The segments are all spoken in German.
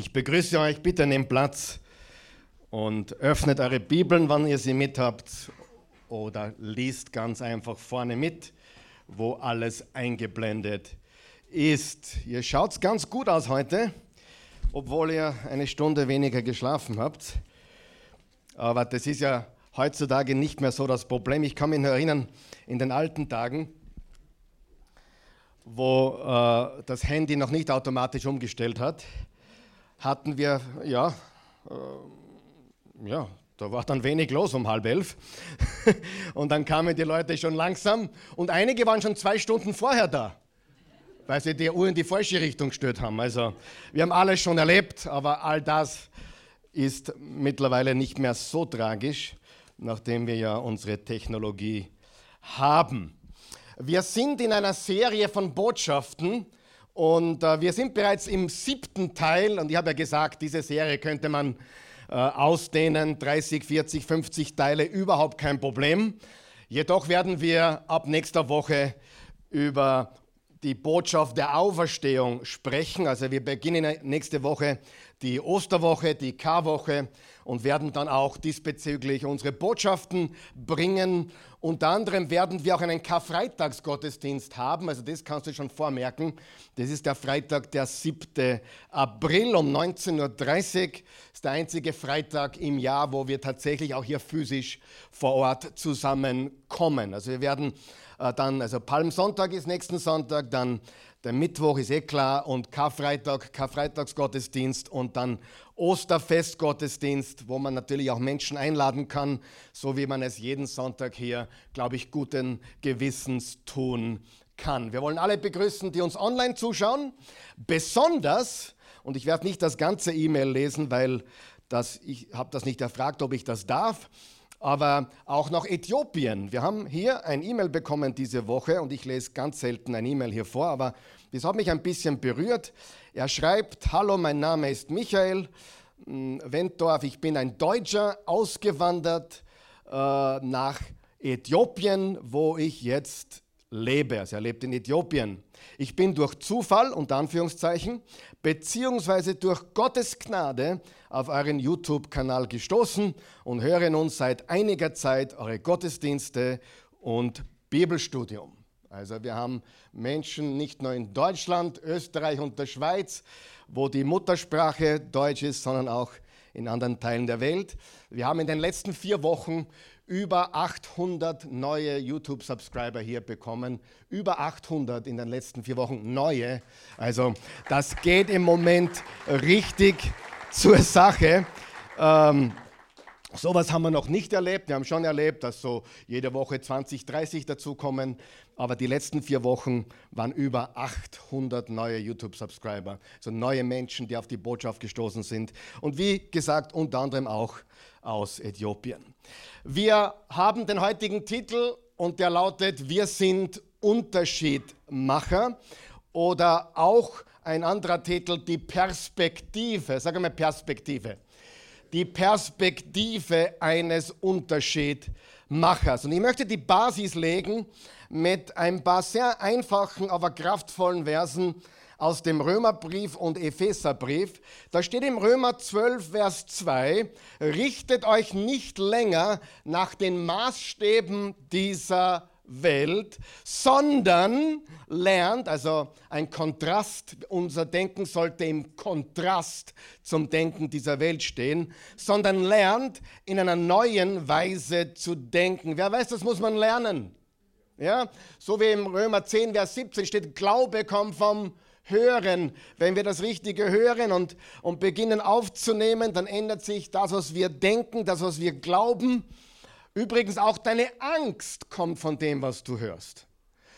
Ich begrüße euch, bitte nehmt Platz und öffnet eure Bibeln, wann ihr sie mit habt, oder liest ganz einfach vorne mit, wo alles eingeblendet ist. Ihr schaut ganz gut aus heute, obwohl ihr eine Stunde weniger geschlafen habt. Aber das ist ja heutzutage nicht mehr so das Problem. Ich kann mich erinnern, in den alten Tagen, wo äh, das Handy noch nicht automatisch umgestellt hat, hatten wir, ja, äh, ja, da war dann wenig los um halb elf. und dann kamen die Leute schon langsam und einige waren schon zwei Stunden vorher da, weil sie die Uhr in die falsche Richtung gestört haben. Also wir haben alles schon erlebt, aber all das ist mittlerweile nicht mehr so tragisch, nachdem wir ja unsere Technologie haben. Wir sind in einer Serie von Botschaften, und äh, wir sind bereits im siebten Teil und ich habe ja gesagt, diese Serie könnte man äh, ausdehnen, 30, 40, 50 Teile, überhaupt kein Problem. Jedoch werden wir ab nächster Woche über die Botschaft der Auferstehung sprechen. Also wir beginnen nächste Woche die Osterwoche, die Karwoche und werden dann auch diesbezüglich unsere Botschaften bringen. Unter anderem werden wir auch einen Karfreitagsgottesdienst haben, also das kannst du schon vormerken. Das ist der Freitag, der 7. April um 19.30 Uhr. Ist der einzige Freitag im Jahr, wo wir tatsächlich auch hier physisch vor Ort zusammenkommen. Also wir werden äh, dann, also Palmsonntag ist nächsten Sonntag, dann der Mittwoch ist eh klar und Karfreitag, Karfreitagsgottesdienst und dann Osterfestgottesdienst, wo man natürlich auch Menschen einladen kann, so wie man es jeden Sonntag hier, glaube ich, guten Gewissens tun kann. Wir wollen alle begrüßen, die uns online zuschauen, besonders, und ich werde nicht das ganze E-Mail lesen, weil das, ich habe das nicht erfragt, ob ich das darf, aber auch nach Äthiopien. Wir haben hier ein E-Mail bekommen diese Woche und ich lese ganz selten ein E-Mail hier vor, aber das hat mich ein bisschen berührt. Er schreibt, hallo, mein Name ist Michael hm, Wendorf, ich bin ein Deutscher, ausgewandert äh, nach Äthiopien, wo ich jetzt lebe. Also er lebt in Äthiopien. Ich bin durch Zufall, unter Anführungszeichen, beziehungsweise durch Gottes Gnade auf euren YouTube-Kanal gestoßen und höre nun seit einiger Zeit eure Gottesdienste und Bibelstudium. Also wir haben Menschen nicht nur in Deutschland, Österreich und der Schweiz, wo die Muttersprache Deutsch ist, sondern auch in anderen Teilen der Welt. Wir haben in den letzten vier Wochen über 800 neue YouTube-Subscriber hier bekommen. Über 800 in den letzten vier Wochen neue. Also das geht im Moment richtig zur Sache. Ähm, Sowas haben wir noch nicht erlebt. Wir haben schon erlebt, dass so jede Woche 20, 30 dazukommen. Aber die letzten vier Wochen waren über 800 neue YouTube-Subscriber. So neue Menschen, die auf die Botschaft gestoßen sind. Und wie gesagt, unter anderem auch aus Äthiopien. Wir haben den heutigen Titel und der lautet Wir sind Unterschiedmacher. Oder auch ein anderer Titel, die Perspektive. Sag mal Perspektive die Perspektive eines Unterschiedmachers. Und ich möchte die Basis legen mit ein paar sehr einfachen, aber kraftvollen Versen aus dem Römerbrief und Epheserbrief. Da steht im Römer 12, Vers 2, richtet euch nicht länger nach den Maßstäben dieser Welt, sondern lernt, also ein Kontrast, unser Denken sollte im Kontrast zum Denken dieser Welt stehen, sondern lernt in einer neuen Weise zu denken. Wer weiß, das muss man lernen. Ja? So wie im Römer 10, Vers 17 steht, Glaube kommt vom Hören. Wenn wir das Richtige hören und, und beginnen aufzunehmen, dann ändert sich das, was wir denken, das, was wir glauben Übrigens auch deine Angst kommt von dem, was du hörst.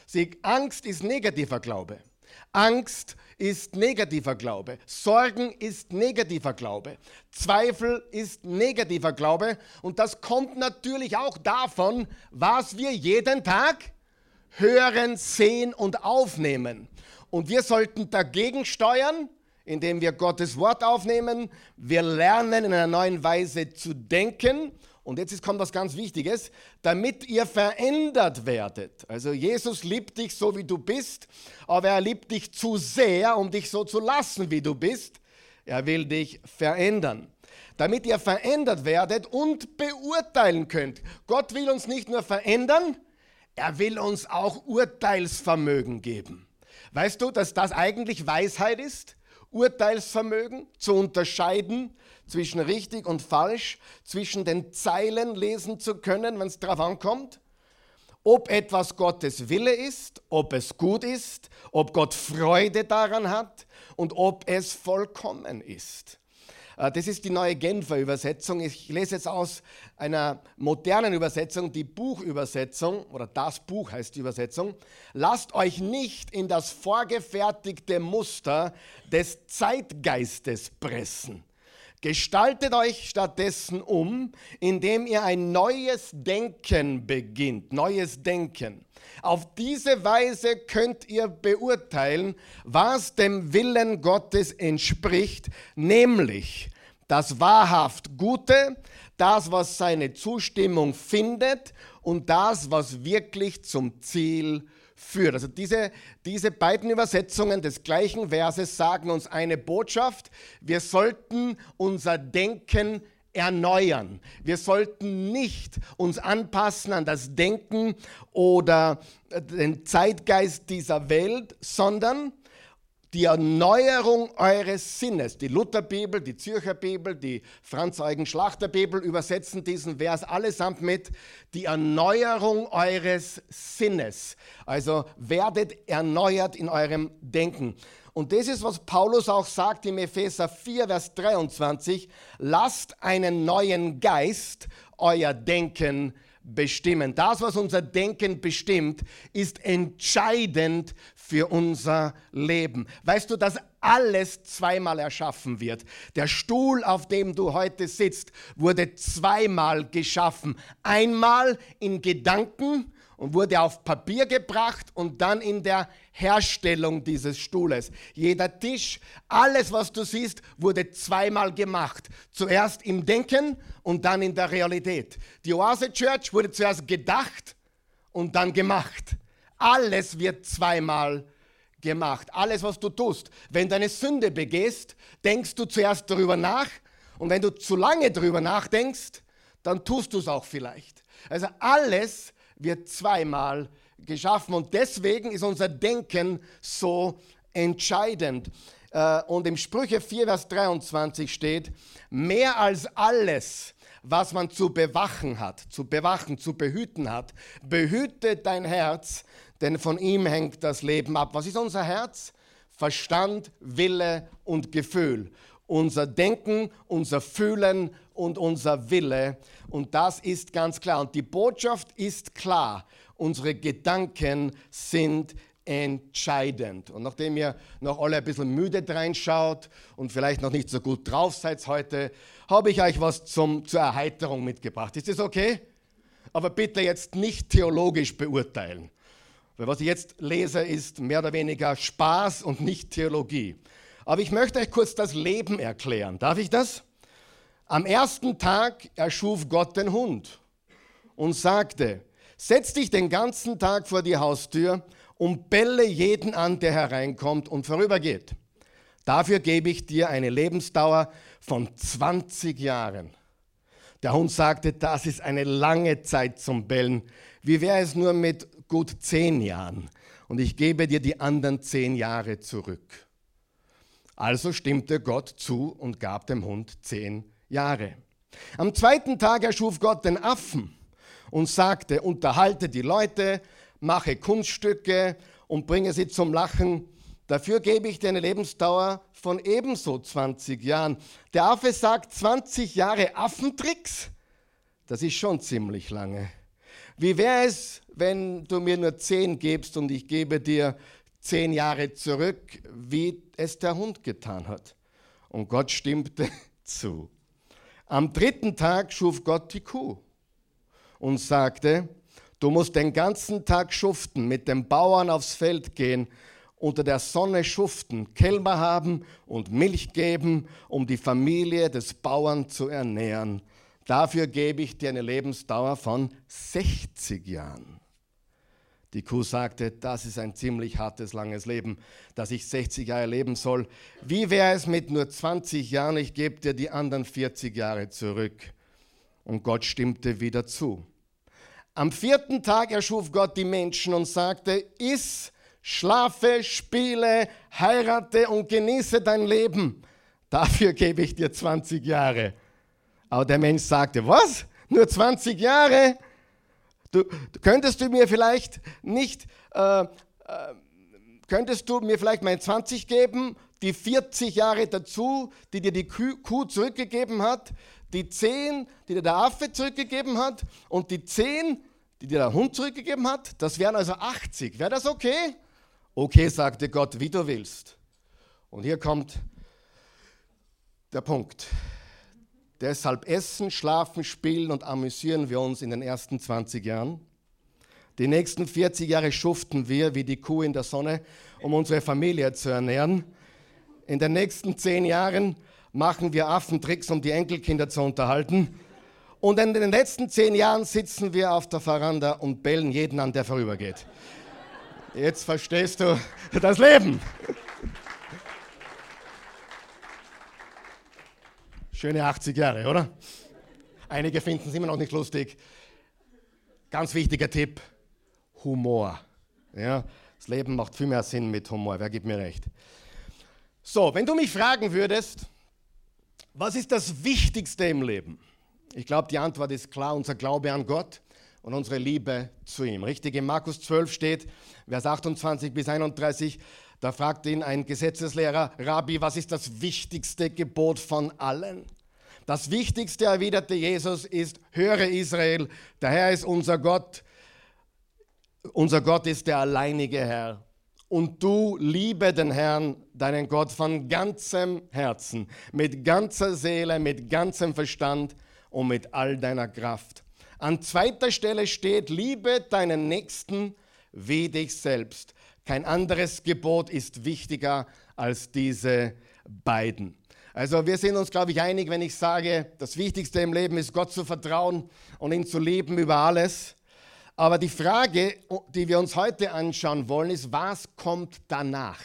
Sie, Angst ist negativer Glaube. Angst ist negativer Glaube. Sorgen ist negativer Glaube. Zweifel ist negativer Glaube. Und das kommt natürlich auch davon, was wir jeden Tag hören, sehen und aufnehmen. Und wir sollten dagegen steuern, indem wir Gottes Wort aufnehmen. Wir lernen in einer neuen Weise zu denken und jetzt kommt was ganz Wichtiges, damit ihr verändert werdet. Also Jesus liebt dich so, wie du bist, aber er liebt dich zu sehr, um dich so zu lassen, wie du bist. Er will dich verändern. Damit ihr verändert werdet und beurteilen könnt. Gott will uns nicht nur verändern, er will uns auch Urteilsvermögen geben. Weißt du, dass das eigentlich Weisheit ist? Urteilsvermögen zu unterscheiden zwischen richtig und falsch, zwischen den Zeilen lesen zu können, wenn es darauf ankommt? Ob etwas Gottes Wille ist, ob es gut ist, ob Gott Freude daran hat und ob es vollkommen ist. Äh, das ist die neue Genfer Übersetzung. Ich lese jetzt aus einer modernen Übersetzung, die Buchübersetzung, oder das Buch heißt die Übersetzung. Lasst euch nicht in das vorgefertigte Muster des Zeitgeistes pressen. Gestaltet euch stattdessen um, indem ihr ein neues Denken beginnt. Neues Denken. Auf diese Weise könnt ihr beurteilen, was dem Willen Gottes entspricht, nämlich das wahrhaft Gute, das, was seine Zustimmung findet und das, was wirklich zum Ziel führt. Also diese, diese beiden Übersetzungen des gleichen Verses sagen uns eine Botschaft. Wir sollten unser Denken erneuern. Wir sollten nicht uns anpassen an das Denken oder den Zeitgeist dieser Welt, sondern die Erneuerung eures Sinnes. Die Lutherbibel, die Zürcher Bibel, die Franz-Eugen-Schlachter-Bibel übersetzen diesen Vers allesamt mit die Erneuerung eures Sinnes. Also werdet erneuert in eurem Denken. Und das ist, was Paulus auch sagt im Epheser 4, Vers 23. Lasst einen neuen Geist euer Denken bestimmen. Das, was unser Denken bestimmt, ist entscheidend für unser Leben. Weißt du, dass alles zweimal erschaffen wird? Der Stuhl, auf dem du heute sitzt, wurde zweimal geschaffen. Einmal in Gedanken und wurde auf Papier gebracht und dann in der Herstellung dieses Stuhles. Jeder Tisch, alles, was du siehst, wurde zweimal gemacht. Zuerst im Denken und dann in der Realität. Die Oase Church wurde zuerst gedacht und dann gemacht. Alles wird zweimal gemacht. Alles, was du tust. Wenn du eine Sünde begehst, denkst du zuerst darüber nach. Und wenn du zu lange darüber nachdenkst, dann tust du es auch vielleicht. Also alles wird zweimal geschaffen und deswegen ist unser Denken so entscheidend. Äh, und im Sprüche 4, Vers 23 steht, mehr als alles, was man zu bewachen hat, zu bewachen, zu behüten hat, behüte dein Herz, denn von ihm hängt das Leben ab. Was ist unser Herz? Verstand, Wille und Gefühl. Unser Denken, unser Fühlen und unser Wille. Und das ist ganz klar. Und die Botschaft ist klar. Unsere Gedanken sind entscheidend. Und nachdem ihr noch alle ein bisschen müde reinschaut und vielleicht noch nicht so gut drauf seid heute, habe ich euch was zum, zur Erheiterung mitgebracht. Ist das okay? Aber bitte jetzt nicht theologisch beurteilen. Weil was ich jetzt lese, ist mehr oder weniger Spaß und nicht Theologie. Aber ich möchte euch kurz das Leben erklären. Darf ich das? Am ersten Tag erschuf Gott den Hund und sagte, setz dich den ganzen Tag vor die Haustür und belle jeden an, der hereinkommt und vorübergeht. Dafür gebe ich dir eine Lebensdauer von 20 Jahren. Der Hund sagte, das ist eine lange Zeit zum Bellen. Wie wäre es nur mit gut 10 Jahren? Und ich gebe dir die anderen 10 Jahre zurück. Also stimmte Gott zu und gab dem Hund 10 Jahre. Jahre. Am zweiten Tag erschuf Gott den Affen und sagte, unterhalte die Leute, mache Kunststücke und bringe sie zum Lachen. Dafür gebe ich dir eine Lebensdauer von ebenso 20 Jahren. Der Affe sagt 20 Jahre Affentricks? Das ist schon ziemlich lange. Wie wäre es, wenn du mir nur 10 gibst und ich gebe dir 10 Jahre zurück, wie es der Hund getan hat? Und Gott stimmte zu. Am dritten Tag schuf Gott die Kuh und sagte, du musst den ganzen Tag schuften, mit dem Bauern aufs Feld gehen, unter der Sonne schuften, Kälber haben und Milch geben, um die Familie des Bauern zu ernähren. Dafür gebe ich dir eine Lebensdauer von 60 Jahren. Die Kuh sagte, das ist ein ziemlich hartes, langes Leben, dass ich 60 Jahre leben soll. Wie wäre es mit nur 20 Jahren? Ich gebe dir die anderen 40 Jahre zurück. Und Gott stimmte wieder zu. Am vierten Tag erschuf Gott die Menschen und sagte, iss, schlafe, spiele, heirate und genieße dein Leben. Dafür gebe ich dir 20 Jahre. Aber der Mensch sagte, was? Nur 20 Jahre? Du, könntest du mir vielleicht nicht, äh, äh, könntest du mir vielleicht mein 20 geben, die 40 Jahre dazu, die dir die Kuh zurückgegeben hat, die 10, die dir der Affe zurückgegeben hat und die 10, die dir der Hund zurückgegeben hat, das wären also 80. Wäre das okay? Okay, sagte Gott, wie du willst. Und hier kommt der Punkt. Deshalb essen, schlafen, spielen und amüsieren wir uns in den ersten 20 Jahren. Die nächsten 40 Jahre schuften wir wie die Kuh in der Sonne, um unsere Familie zu ernähren. In den nächsten 10 Jahren machen wir Affentricks, um die Enkelkinder zu unterhalten. Und in den letzten 10 Jahren sitzen wir auf der Veranda und bellen jeden an, der vorübergeht. Jetzt verstehst du das Leben. Schöne 80 Jahre, oder? Einige finden es immer noch nicht lustig. Ganz wichtiger Tipp: Humor. Ja, das Leben macht viel mehr Sinn mit Humor. Wer gibt mir recht? So, wenn du mich fragen würdest, was ist das Wichtigste im Leben? Ich glaube, die Antwort ist klar: unser Glaube an Gott und unsere Liebe zu ihm. Richtig, in Markus 12 steht, Vers 28 bis 31, da fragt ihn ein Gesetzeslehrer, Rabbi, was ist das wichtigste Gebot von allen? Das Wichtigste, erwiderte Jesus, ist, höre Israel, der Herr ist unser Gott, unser Gott ist der alleinige Herr. Und du liebe den Herrn, deinen Gott, von ganzem Herzen, mit ganzer Seele, mit ganzem Verstand und mit all deiner Kraft. An zweiter Stelle steht, liebe deinen Nächsten wie dich selbst. Kein anderes Gebot ist wichtiger als diese beiden. Also wir sind uns, glaube ich, einig, wenn ich sage, das Wichtigste im Leben ist Gott zu vertrauen und ihn zu lieben über alles. Aber die Frage, die wir uns heute anschauen wollen, ist, was kommt danach?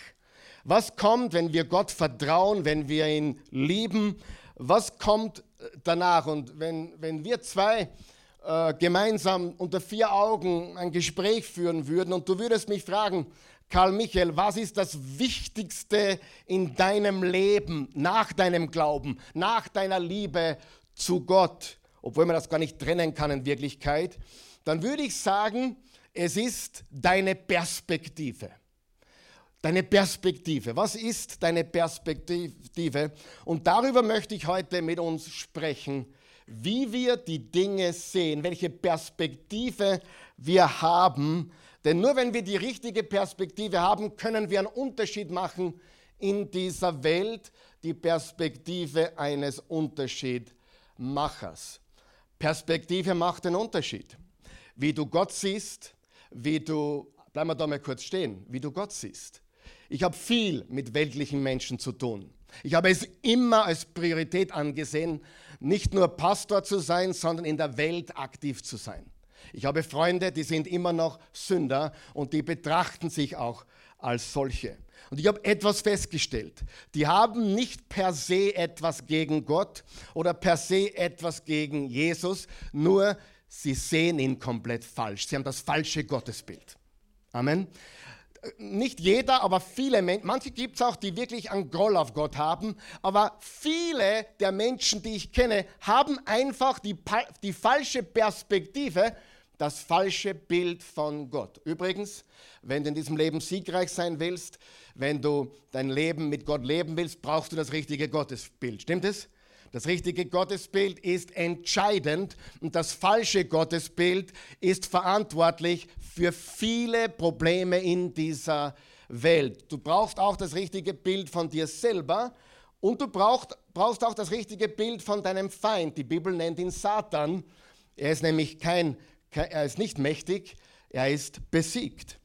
Was kommt, wenn wir Gott vertrauen, wenn wir ihn lieben? Was kommt danach? Und wenn, wenn wir zwei äh, gemeinsam unter vier Augen ein Gespräch führen würden und du würdest mich fragen, Karl Michael, was ist das Wichtigste in deinem Leben, nach deinem Glauben, nach deiner Liebe zu Gott, obwohl man das gar nicht trennen kann in Wirklichkeit, dann würde ich sagen, es ist deine Perspektive. Deine Perspektive. Was ist deine Perspektive? Und darüber möchte ich heute mit uns sprechen wie wir die Dinge sehen, welche Perspektive wir haben. Denn nur wenn wir die richtige Perspektive haben, können wir einen Unterschied machen in dieser Welt, die Perspektive eines Unterschiedmachers. Perspektive macht den Unterschied. Wie du Gott siehst, wie du, bleiben wir da mal kurz stehen, wie du Gott siehst. Ich habe viel mit weltlichen Menschen zu tun. Ich habe es immer als Priorität angesehen, nicht nur Pastor zu sein, sondern in der Welt aktiv zu sein. Ich habe Freunde, die sind immer noch Sünder und die betrachten sich auch als solche. Und ich habe etwas festgestellt. Die haben nicht per se etwas gegen Gott oder per se etwas gegen Jesus, nur sie sehen ihn komplett falsch. Sie haben das falsche Gottesbild. Amen nicht jeder, aber viele Menschen, manche gibt es auch, die wirklich einen Groll auf Gott haben, aber viele der Menschen, die ich kenne, haben einfach die, die falsche Perspektive, das falsche Bild von Gott. Übrigens, wenn du in diesem Leben siegreich sein willst, wenn du dein Leben mit Gott leben willst, brauchst du das richtige Gottesbild. Stimmt es? Das richtige Gottesbild ist entscheidend und das falsche Gottesbild ist verantwortlich für viele Probleme in dieser Welt. Du brauchst auch das richtige Bild von dir selber und du brauchst, brauchst auch das richtige Bild von deinem Feind. Die Bibel nennt ihn Satan. Er ist nämlich kein, er ist nicht mächtig, er ist besiegt.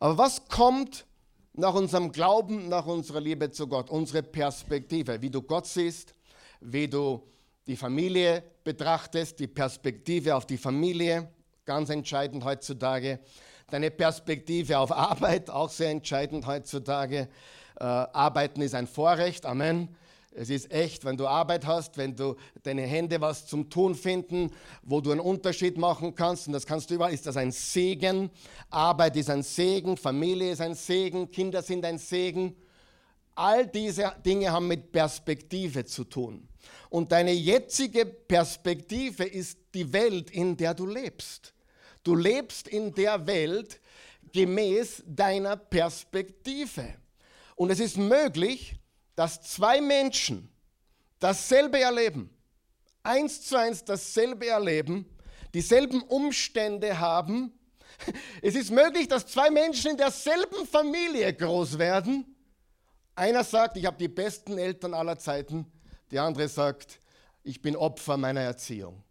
Aber was kommt nach unserem Glauben, nach unserer Liebe zu Gott? Unsere Perspektive, wie du Gott siehst, wie du die Familie betrachtest, die Perspektive auf die Familie, ganz entscheidend heutzutage. deine Perspektive auf Arbeit, auch sehr entscheidend heutzutage. Äh, Arbeiten ist ein Vorrecht, Amen. Es ist echt, wenn du Arbeit hast, wenn du deine Hände was zum Tun finden, wo du einen Unterschied machen kannst, und das kannst du überall, ist das ein Segen. Arbeit ist ein Segen, Familie ist ein Segen, Kinder sind ein Segen. All diese Dinge haben mit Perspektive zu tun. Und deine jetzige Perspektive ist die Welt, in der du lebst. Du lebst in der Welt gemäß deiner Perspektive. Und es ist möglich, dass zwei Menschen dasselbe erleben, eins zu eins dasselbe erleben, dieselben Umstände haben. Es ist möglich, dass zwei Menschen in derselben Familie groß werden. Einer sagt, ich habe die besten Eltern aller Zeiten. Der andere sagt, ich bin Opfer meiner Erziehung.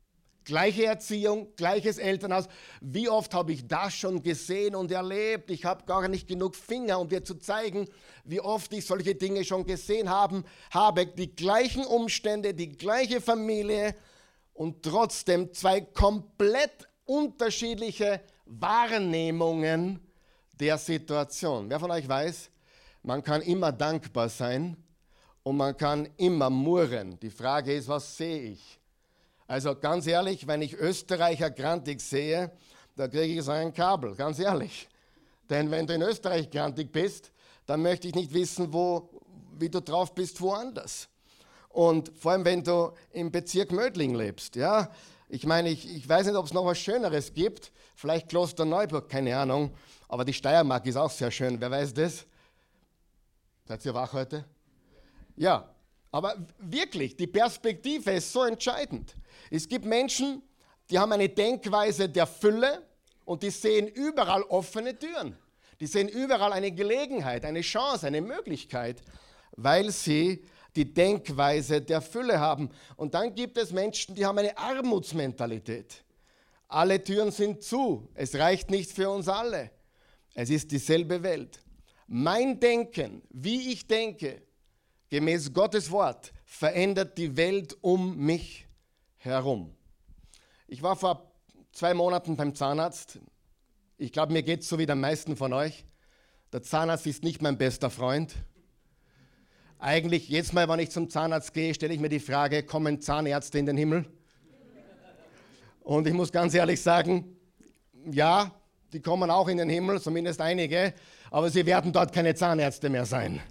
Gleiche Erziehung, gleiches Elternhaus. Wie oft habe ich das schon gesehen und erlebt? Ich habe gar nicht genug Finger, um dir zu zeigen, wie oft ich solche Dinge schon gesehen haben, habe. Die gleichen Umstände, die gleiche Familie und trotzdem zwei komplett unterschiedliche Wahrnehmungen der Situation. Wer von euch weiß, man kann immer dankbar sein und man kann immer murren. Die Frage ist, was sehe ich? Also ganz ehrlich, wenn ich Österreicher grantig sehe, da kriege ich so ein Kabel, ganz ehrlich. Denn wenn du in Österreich grantig bist, dann möchte ich nicht wissen, wo, wie du drauf bist woanders. Und vor allem, wenn du im Bezirk Mödling lebst. Ja? Ich meine, ich, ich weiß nicht, ob es noch was Schöneres gibt. Vielleicht Klosterneuburg, keine Ahnung. Aber die Steiermark ist auch sehr schön. Wer weiß das? Seid ihr wach heute? Ja, aber wirklich, die Perspektive ist so entscheidend. Es gibt Menschen, die haben eine Denkweise der Fülle und die sehen überall offene Türen. Die sehen überall eine Gelegenheit, eine Chance, eine Möglichkeit, weil sie die Denkweise der Fülle haben. Und dann gibt es Menschen, die haben eine Armutsmentalität. Alle Türen sind zu. Es reicht nicht für uns alle. Es ist dieselbe Welt. Mein Denken, wie ich denke, gemäß Gottes Wort, verändert die Welt um mich herum. Ich war vor zwei Monaten beim Zahnarzt. Ich glaube, mir geht es so wie den meisten von euch. Der Zahnarzt ist nicht mein bester Freund. Eigentlich, jedes Mal, wenn ich zum Zahnarzt gehe, stelle ich mir die Frage, kommen Zahnärzte in den Himmel? Und ich muss ganz ehrlich sagen, ja, die kommen auch in den Himmel, zumindest einige, aber sie werden dort keine Zahnärzte mehr sein.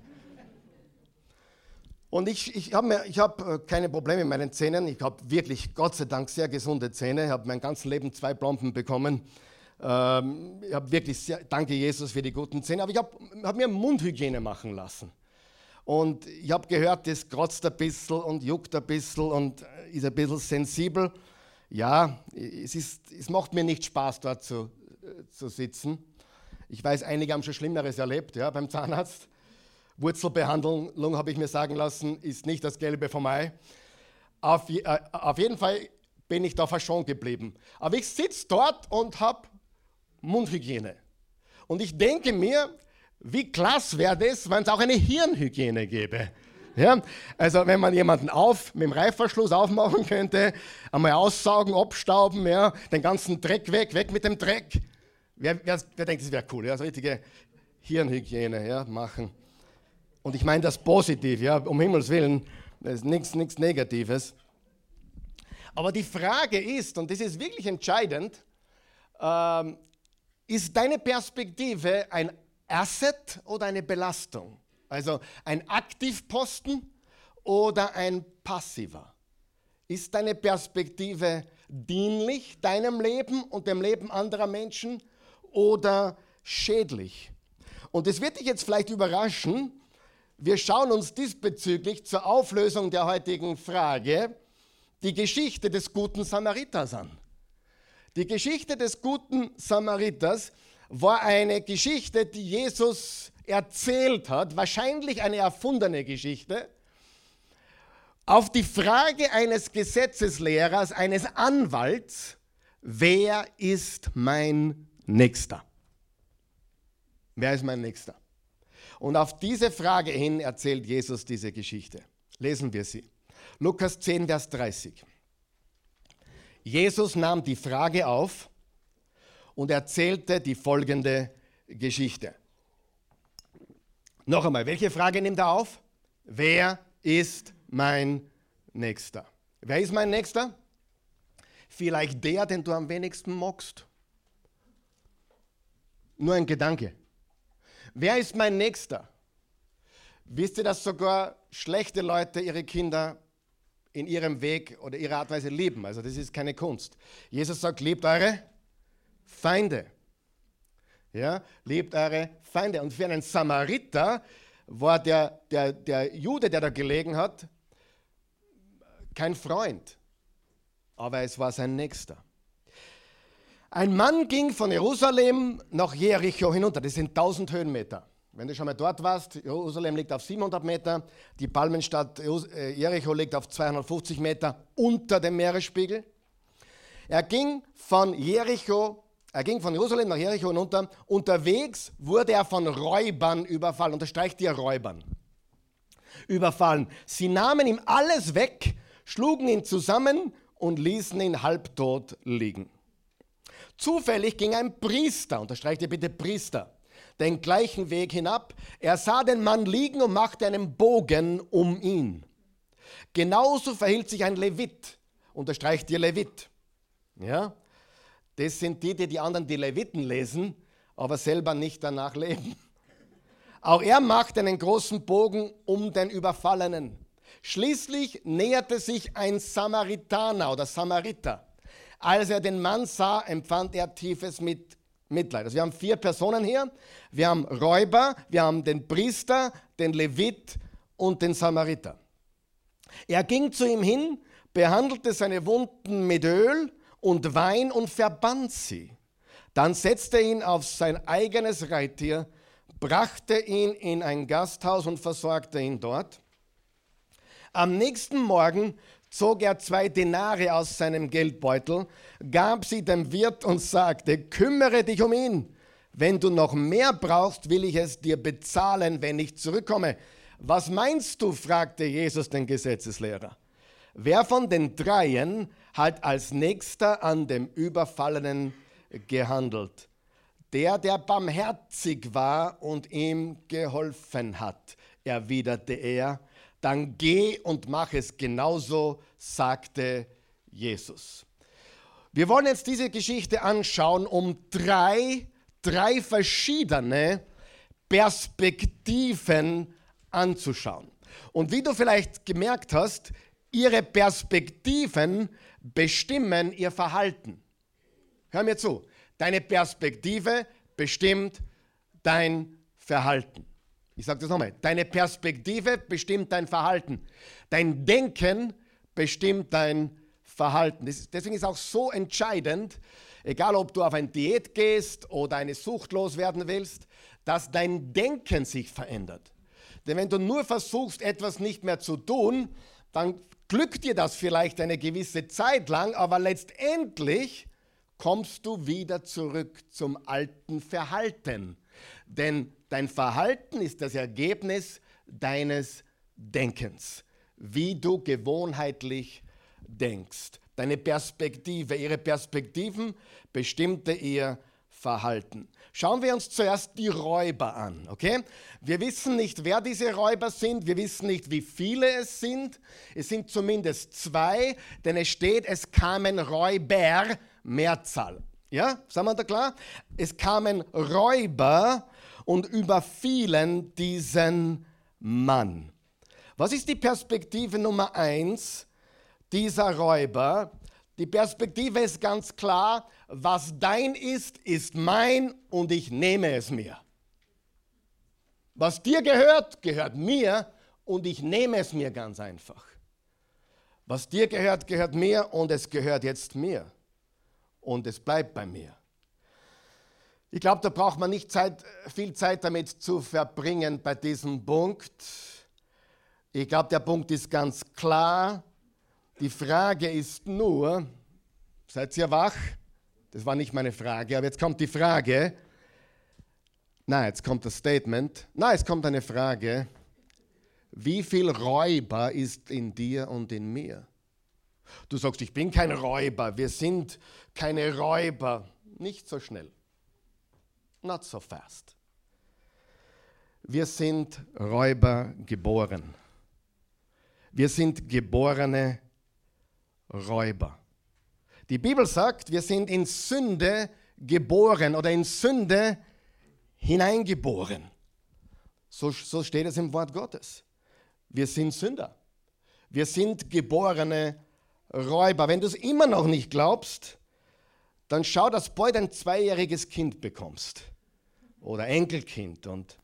Und ich, ich habe hab äh, keine Probleme mit meinen Zähnen. Ich habe wirklich, Gott sei Dank, sehr gesunde Zähne. Ich habe mein ganzes Leben zwei Plomben bekommen. Ähm, ich habe wirklich sehr, danke Jesus für die guten Zähne. Aber ich habe hab mir Mundhygiene machen lassen. Und ich habe gehört, das kratzt ein bisschen und juckt ein bisschen und äh, ist ein bisschen sensibel. Ja, es, ist, es macht mir nicht Spaß, dort zu, äh, zu sitzen. Ich weiß, einige haben schon Schlimmeres erlebt ja, beim Zahnarzt. Wurzelbehandlung, habe ich mir sagen lassen, ist nicht das Gelbe vom Ei. Auf, äh, auf jeden Fall bin ich da verschont geblieben. Aber ich sitze dort und habe Mundhygiene. Und ich denke mir, wie klasse wäre das, wenn es auch eine Hirnhygiene gäbe. Ja, also wenn man jemanden auf, mit dem Reifverschluss aufmachen könnte, einmal aussaugen, abstauben, ja, den ganzen Dreck weg, weg mit dem Dreck. Wer, wer, wer denkt, das wäre cool, ja, so richtige Hirnhygiene ja, machen. Und ich meine das positiv, ja, um Himmels Willen, das ist nichts Negatives. Aber die Frage ist, und das ist wirklich entscheidend, ähm, ist deine Perspektive ein Asset oder eine Belastung? Also ein Aktivposten oder ein passiver? Ist deine Perspektive dienlich deinem Leben und dem Leben anderer Menschen oder schädlich? Und es wird dich jetzt vielleicht überraschen, wir schauen uns diesbezüglich zur Auflösung der heutigen Frage die Geschichte des guten Samariters an. Die Geschichte des guten Samariters war eine Geschichte, die Jesus erzählt hat, wahrscheinlich eine erfundene Geschichte, auf die Frage eines Gesetzeslehrers, eines Anwalts, wer ist mein Nächster? Wer ist mein Nächster? Und auf diese Frage hin erzählt Jesus diese Geschichte. Lesen wir sie. Lukas 10, Vers 30. Jesus nahm die Frage auf und erzählte die folgende Geschichte. Noch einmal, welche Frage nimmt er auf? Wer ist mein Nächster? Wer ist mein Nächster? Vielleicht der, den du am wenigsten magst. Nur ein Gedanke. Wer ist mein Nächster? Wisst ihr, dass sogar schlechte Leute ihre Kinder in ihrem Weg oder ihrer Art und Weise lieben? Also das ist keine Kunst. Jesus sagt, liebt eure Feinde. Ja, liebt eure Feinde. Und für einen Samariter war der, der, der Jude, der da gelegen hat, kein Freund, aber es war sein Nächster. Ein Mann ging von Jerusalem nach Jericho hinunter, das sind 1000 Höhenmeter. Wenn du schon mal dort warst, Jerusalem liegt auf 700 Meter, die Palmenstadt äh, Jericho liegt auf 250 Meter unter dem Meeresspiegel. Er ging von Jericho, er ging von Jerusalem nach Jericho hinunter. Unterwegs wurde er von Räubern überfallen. Unterstreicht ihr Räubern. Überfallen. Sie nahmen ihm alles weg, schlugen ihn zusammen und ließen ihn halbtot liegen. Zufällig ging ein Priester, unterstreicht ihr bitte Priester, den gleichen Weg hinab. Er sah den Mann liegen und machte einen Bogen um ihn. Genauso verhielt sich ein Levit, unterstreicht ihr Levit. Ja? Das sind die, die die anderen die Leviten lesen, aber selber nicht danach leben. Auch er machte einen großen Bogen um den Überfallenen. Schließlich näherte sich ein Samaritaner oder Samariter. Als er den Mann sah, empfand er tiefes Mit Mitleid. Also wir haben vier Personen hier. Wir haben Räuber, wir haben den Priester, den Levit und den Samariter. Er ging zu ihm hin, behandelte seine Wunden mit Öl und Wein und verband sie. Dann setzte er ihn auf sein eigenes Reittier, brachte ihn in ein Gasthaus und versorgte ihn dort. Am nächsten Morgen zog er zwei Denare aus seinem Geldbeutel, gab sie dem Wirt und sagte, kümmere dich um ihn. Wenn du noch mehr brauchst, will ich es dir bezahlen, wenn ich zurückkomme. Was meinst du? fragte Jesus den Gesetzeslehrer. Wer von den dreien hat als nächster an dem Überfallenen gehandelt? Der, der barmherzig war und ihm geholfen hat, erwiderte er dann geh und mach es genauso, sagte Jesus. Wir wollen jetzt diese Geschichte anschauen, um drei, drei verschiedene Perspektiven anzuschauen. Und wie du vielleicht gemerkt hast, ihre Perspektiven bestimmen ihr Verhalten. Hör mir zu, deine Perspektive bestimmt dein Verhalten. Ich sage das nochmal. Deine Perspektive bestimmt dein Verhalten. Dein Denken bestimmt dein Verhalten. Deswegen ist auch so entscheidend, egal ob du auf eine Diät gehst oder eine Sucht loswerden willst, dass dein Denken sich verändert. Denn wenn du nur versuchst, etwas nicht mehr zu tun, dann glückt dir das vielleicht eine gewisse Zeit lang, aber letztendlich kommst du wieder zurück zum alten Verhalten. Denn Dein Verhalten ist das Ergebnis deines Denkens, wie du gewohnheitlich denkst. Deine Perspektive, ihre Perspektiven bestimmte ihr Verhalten. Schauen wir uns zuerst die Räuber an, okay? Wir wissen nicht, wer diese Räuber sind, wir wissen nicht, wie viele es sind. Es sind zumindest zwei, denn es steht, es kamen Räuber, Mehrzahl. Ja, sind wir da klar? Es kamen Räuber, und überfielen diesen Mann. Was ist die Perspektive Nummer eins dieser Räuber? Die Perspektive ist ganz klar, was dein ist, ist mein und ich nehme es mir. Was dir gehört, gehört mir und ich nehme es mir ganz einfach. Was dir gehört, gehört mir und es gehört jetzt mir. Und es bleibt bei mir. Ich glaube, da braucht man nicht Zeit, viel Zeit damit zu verbringen bei diesem Punkt. Ich glaube, der Punkt ist ganz klar. Die Frage ist nur, seid ihr wach? Das war nicht meine Frage, aber jetzt kommt die Frage. Nein, jetzt kommt das Statement. Nein, es kommt eine Frage. Wie viel Räuber ist in dir und in mir? Du sagst, ich bin kein Räuber, wir sind keine Räuber. nicht so schnell. Not so fast. Wir sind Räuber geboren. Wir sind geborene Räuber. Die Bibel sagt, wir sind in Sünde geboren oder in Sünde hineingeboren. So, so steht es im Wort Gottes. Wir sind Sünder. Wir sind geborene Räuber. Wenn du es immer noch nicht glaubst, dann schau, dass bald ein zweijähriges Kind bekommst oder Enkelkind. Und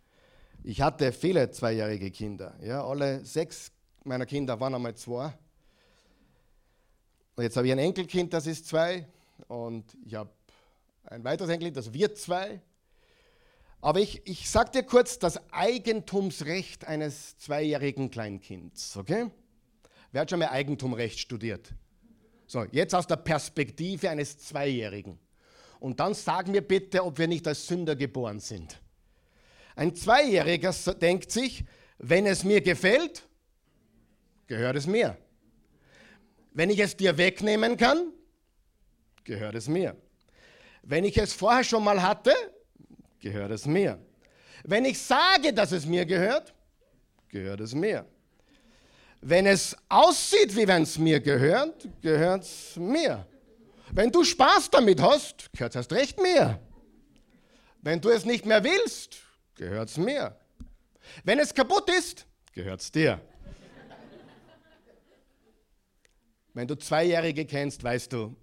ich hatte viele zweijährige Kinder. Ja, alle sechs meiner Kinder waren einmal zwei. Und jetzt habe ich ein Enkelkind, das ist zwei. Und ich habe ein weiteres Enkelkind, das wird zwei. Aber ich, ich sage dir kurz das Eigentumsrecht eines zweijährigen Kleinkinds. Okay? Wer hat schon mal Eigentumrecht studiert? So, jetzt aus der Perspektive eines Zweijährigen. Und dann sag mir bitte, ob wir nicht als Sünder geboren sind. Ein Zweijähriger denkt sich, wenn es mir gefällt, gehört es mir. Wenn ich es dir wegnehmen kann, gehört es mir. Wenn ich es vorher schon mal hatte, gehört es mir. Wenn ich sage, dass es mir gehört, gehört es mir. Wenn es aussieht, wie wenn es mir gehört, gehört es mir. Wenn du Spaß damit hast, gehört es erst recht mir. Wenn du es nicht mehr willst, gehört es mir. Wenn es kaputt ist, gehört es dir. Wenn du Zweijährige kennst, weißt du,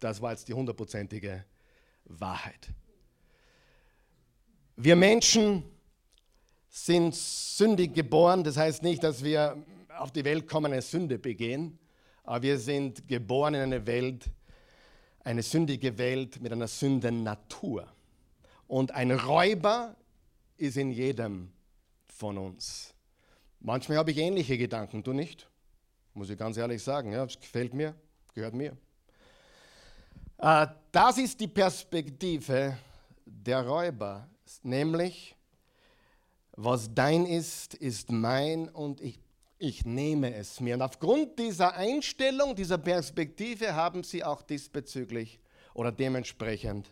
das war jetzt die hundertprozentige Wahrheit. Wir Menschen sind sündig geboren, das heißt nicht, dass wir auf die Welt kommen, eine Sünde begehen, aber wir sind geboren in eine Welt, eine sündige Welt mit einer Sündennatur. Und ein Räuber ist in jedem von uns. Manchmal habe ich ähnliche Gedanken, du nicht? Muss ich ganz ehrlich sagen, ja, es gefällt mir, gehört mir. Äh, das ist die Perspektive der Räuber, nämlich was dein ist, ist mein und ich ich nehme es mir. Und aufgrund dieser Einstellung, dieser Perspektive haben sie auch diesbezüglich oder dementsprechend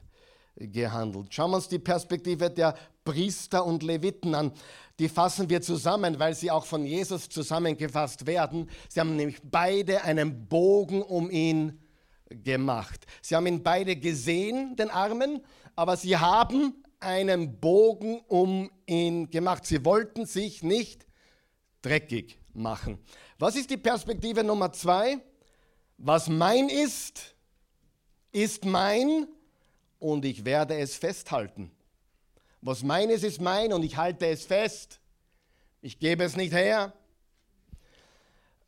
gehandelt. Schauen wir uns die Perspektive der Priester und Leviten an. Die fassen wir zusammen, weil sie auch von Jesus zusammengefasst werden. Sie haben nämlich beide einen Bogen um ihn gemacht. Sie haben ihn beide gesehen, den Armen, aber sie haben einen Bogen um ihn gemacht. Sie wollten sich nicht dreckig machen. Was ist die Perspektive Nummer zwei? Was mein ist, ist mein und ich werde es festhalten. Was mein ist, ist mein und ich halte es fest. Ich gebe es nicht her.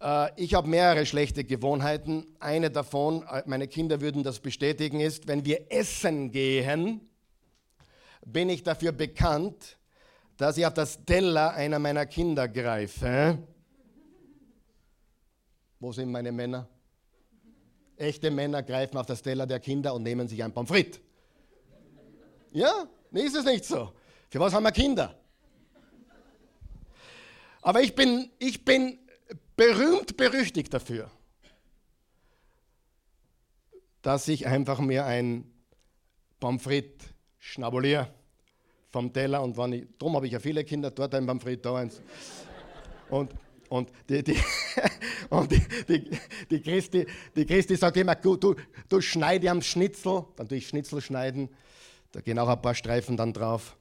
Äh, ich habe mehrere schlechte Gewohnheiten. Eine davon, äh, meine Kinder würden das bestätigen, ist, wenn wir essen gehen, bin ich dafür bekannt, dass ich auf das Teller einer meiner Kinder greife wo sind meine Männer? Echte Männer greifen auf das Teller der Kinder und nehmen sich ein Pommes frites. Ja, ist es nicht so. Für was haben wir Kinder? Aber ich bin, ich bin berühmt berüchtigt dafür, dass ich einfach mir ein Pommes frites schnabuliere vom Teller und wenn ich, darum habe ich ja viele Kinder, dort ein Pommes frites, da eins. Und und die, die, und die, die, die, Christi, die Christi sagt immer, du, du, schneide am Schnitzel, dann tue ich Schnitzel schneiden, da gehen auch ein paar Streifen dann drauf.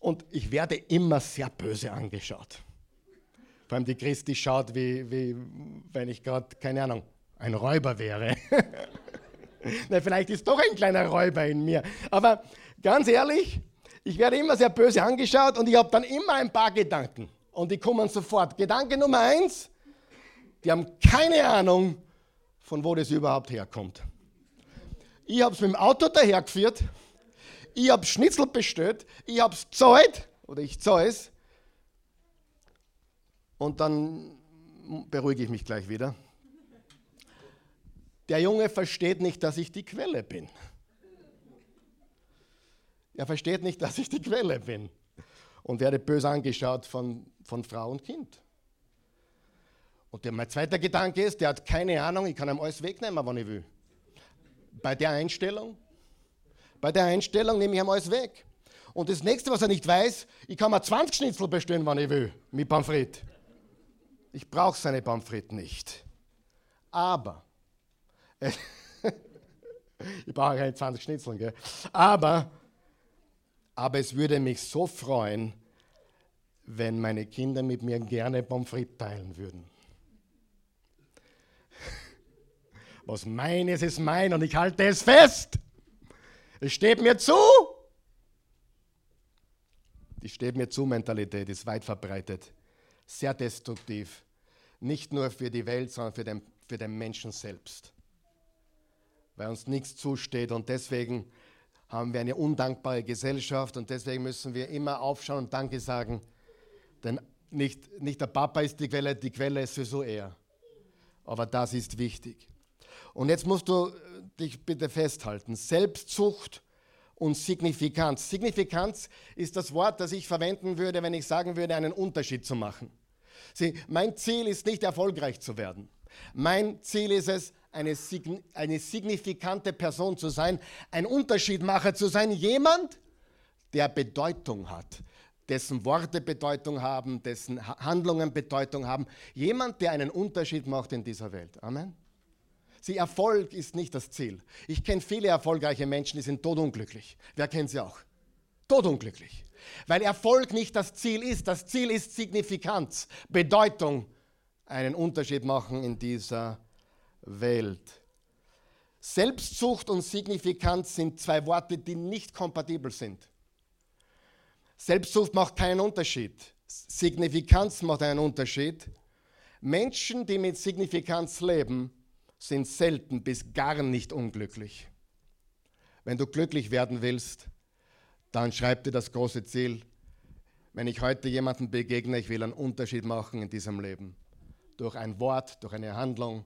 Und ich werde immer sehr böse angeschaut. Vor allem die Christi schaut, wie, wie wenn ich gerade, keine Ahnung, ein Räuber wäre. Na, vielleicht ist doch ein kleiner Räuber in mir. Aber ganz ehrlich, ich werde immer sehr böse angeschaut und ich habe dann immer ein paar Gedanken und die kommen sofort. Gedanke Nummer eins, die haben keine Ahnung, von wo das überhaupt herkommt. Ich habe es mit dem Auto dahergeführt, ich habe Schnitzel bestellt, ich habe es zahlt, oder ich zahle es, und dann beruhige ich mich gleich wieder. Der Junge versteht nicht, dass ich die Quelle bin. Er versteht nicht, dass ich die Quelle bin und werde böse angeschaut von, von Frau und Kind. Und der, mein zweiter Gedanke ist, der hat keine Ahnung, ich kann ihm alles wegnehmen, wann ich will. Bei der Einstellung, bei der Einstellung nehme ich ihm alles weg. Und das nächste, was er nicht weiß, ich kann mir 20 Schnitzel bestellen, wann ich will, mit Pommes Ich brauche seine Pommes nicht. Aber, ich brauche keine 20 Schnitzeln, gell? Aber, aber es würde mich so freuen, wenn meine Kinder mit mir gerne Pommes teilen würden. Was meines ist mein und ich halte es fest. Es steht mir zu. Die steht mir zu Mentalität ist weit verbreitet, sehr destruktiv. Nicht nur für die Welt, sondern für den, für den Menschen selbst. Weil uns nichts zusteht und deswegen haben wir eine undankbare Gesellschaft und deswegen müssen wir immer aufschauen und Danke sagen. Denn nicht, nicht der Papa ist die Quelle, die Quelle ist sowieso er. Aber das ist wichtig. Und jetzt musst du äh, dich bitte festhalten. Selbstzucht und Signifikanz. Signifikanz ist das Wort, das ich verwenden würde, wenn ich sagen würde, einen Unterschied zu machen. Sieh, mein Ziel ist nicht erfolgreich zu werden. Mein Ziel ist es, eine, eine signifikante Person zu sein, ein Unterschiedmacher zu sein, jemand, der Bedeutung hat, dessen Worte Bedeutung haben, dessen Handlungen Bedeutung haben, jemand, der einen Unterschied macht in dieser Welt. Amen. Sie, Erfolg ist nicht das Ziel. Ich kenne viele erfolgreiche Menschen, die sind todunglücklich. Wer kennt sie auch? Todunglücklich. Weil Erfolg nicht das Ziel ist. Das Ziel ist Signifikanz, Bedeutung, einen Unterschied machen in dieser Welt. Selbstsucht und Signifikanz sind zwei Worte, die nicht kompatibel sind. Selbstsucht macht keinen Unterschied. Signifikanz macht einen Unterschied. Menschen, die mit Signifikanz leben, sind selten bis gar nicht unglücklich. Wenn du glücklich werden willst, dann schreib dir das große Ziel. Wenn ich heute jemandem begegne, ich will einen Unterschied machen in diesem Leben. Durch ein Wort, durch eine Handlung,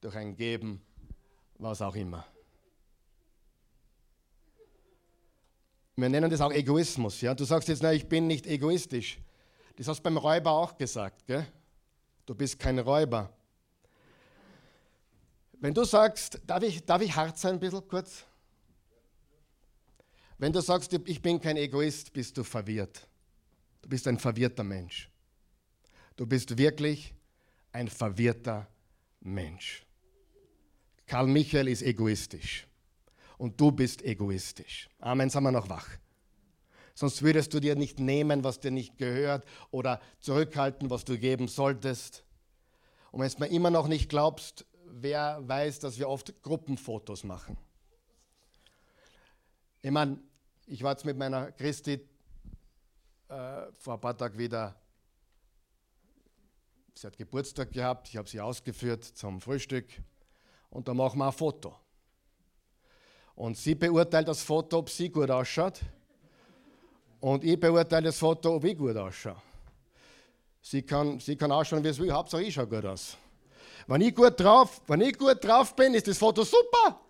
durch ein Geben, was auch immer. Wir nennen das auch Egoismus. Ja? Du sagst jetzt, na, ich bin nicht egoistisch. Das hast du beim Räuber auch gesagt. Gell? Du bist kein Räuber. Wenn du sagst, darf ich, darf ich hart sein ein bisschen kurz? Wenn du sagst, ich bin kein Egoist, bist du verwirrt. Du bist ein verwirrter Mensch. Du bist wirklich ein verwirrter Mensch. Karl Michael ist egoistisch und du bist egoistisch. Amen, sind wir noch wach. Sonst würdest du dir nicht nehmen, was dir nicht gehört oder zurückhalten, was du geben solltest. Und wenn du mir immer noch nicht glaubst, wer weiß, dass wir oft Gruppenfotos machen. Ich meine, ich war jetzt mit meiner Christi äh, vor ein paar Tagen wieder, sie hat Geburtstag gehabt, ich habe sie ausgeführt zum Frühstück und da machen wir ein Foto. Und sie beurteilt das Foto, ob sie gut ausschaut und ich beurteile das Foto, ob ich gut ausschaue. Sie kann, sie kann ausschauen, wie es will, Hauptsache ich schaue gut aus. Wenn ich gut drauf, wenn ich gut drauf bin, ist das Foto super.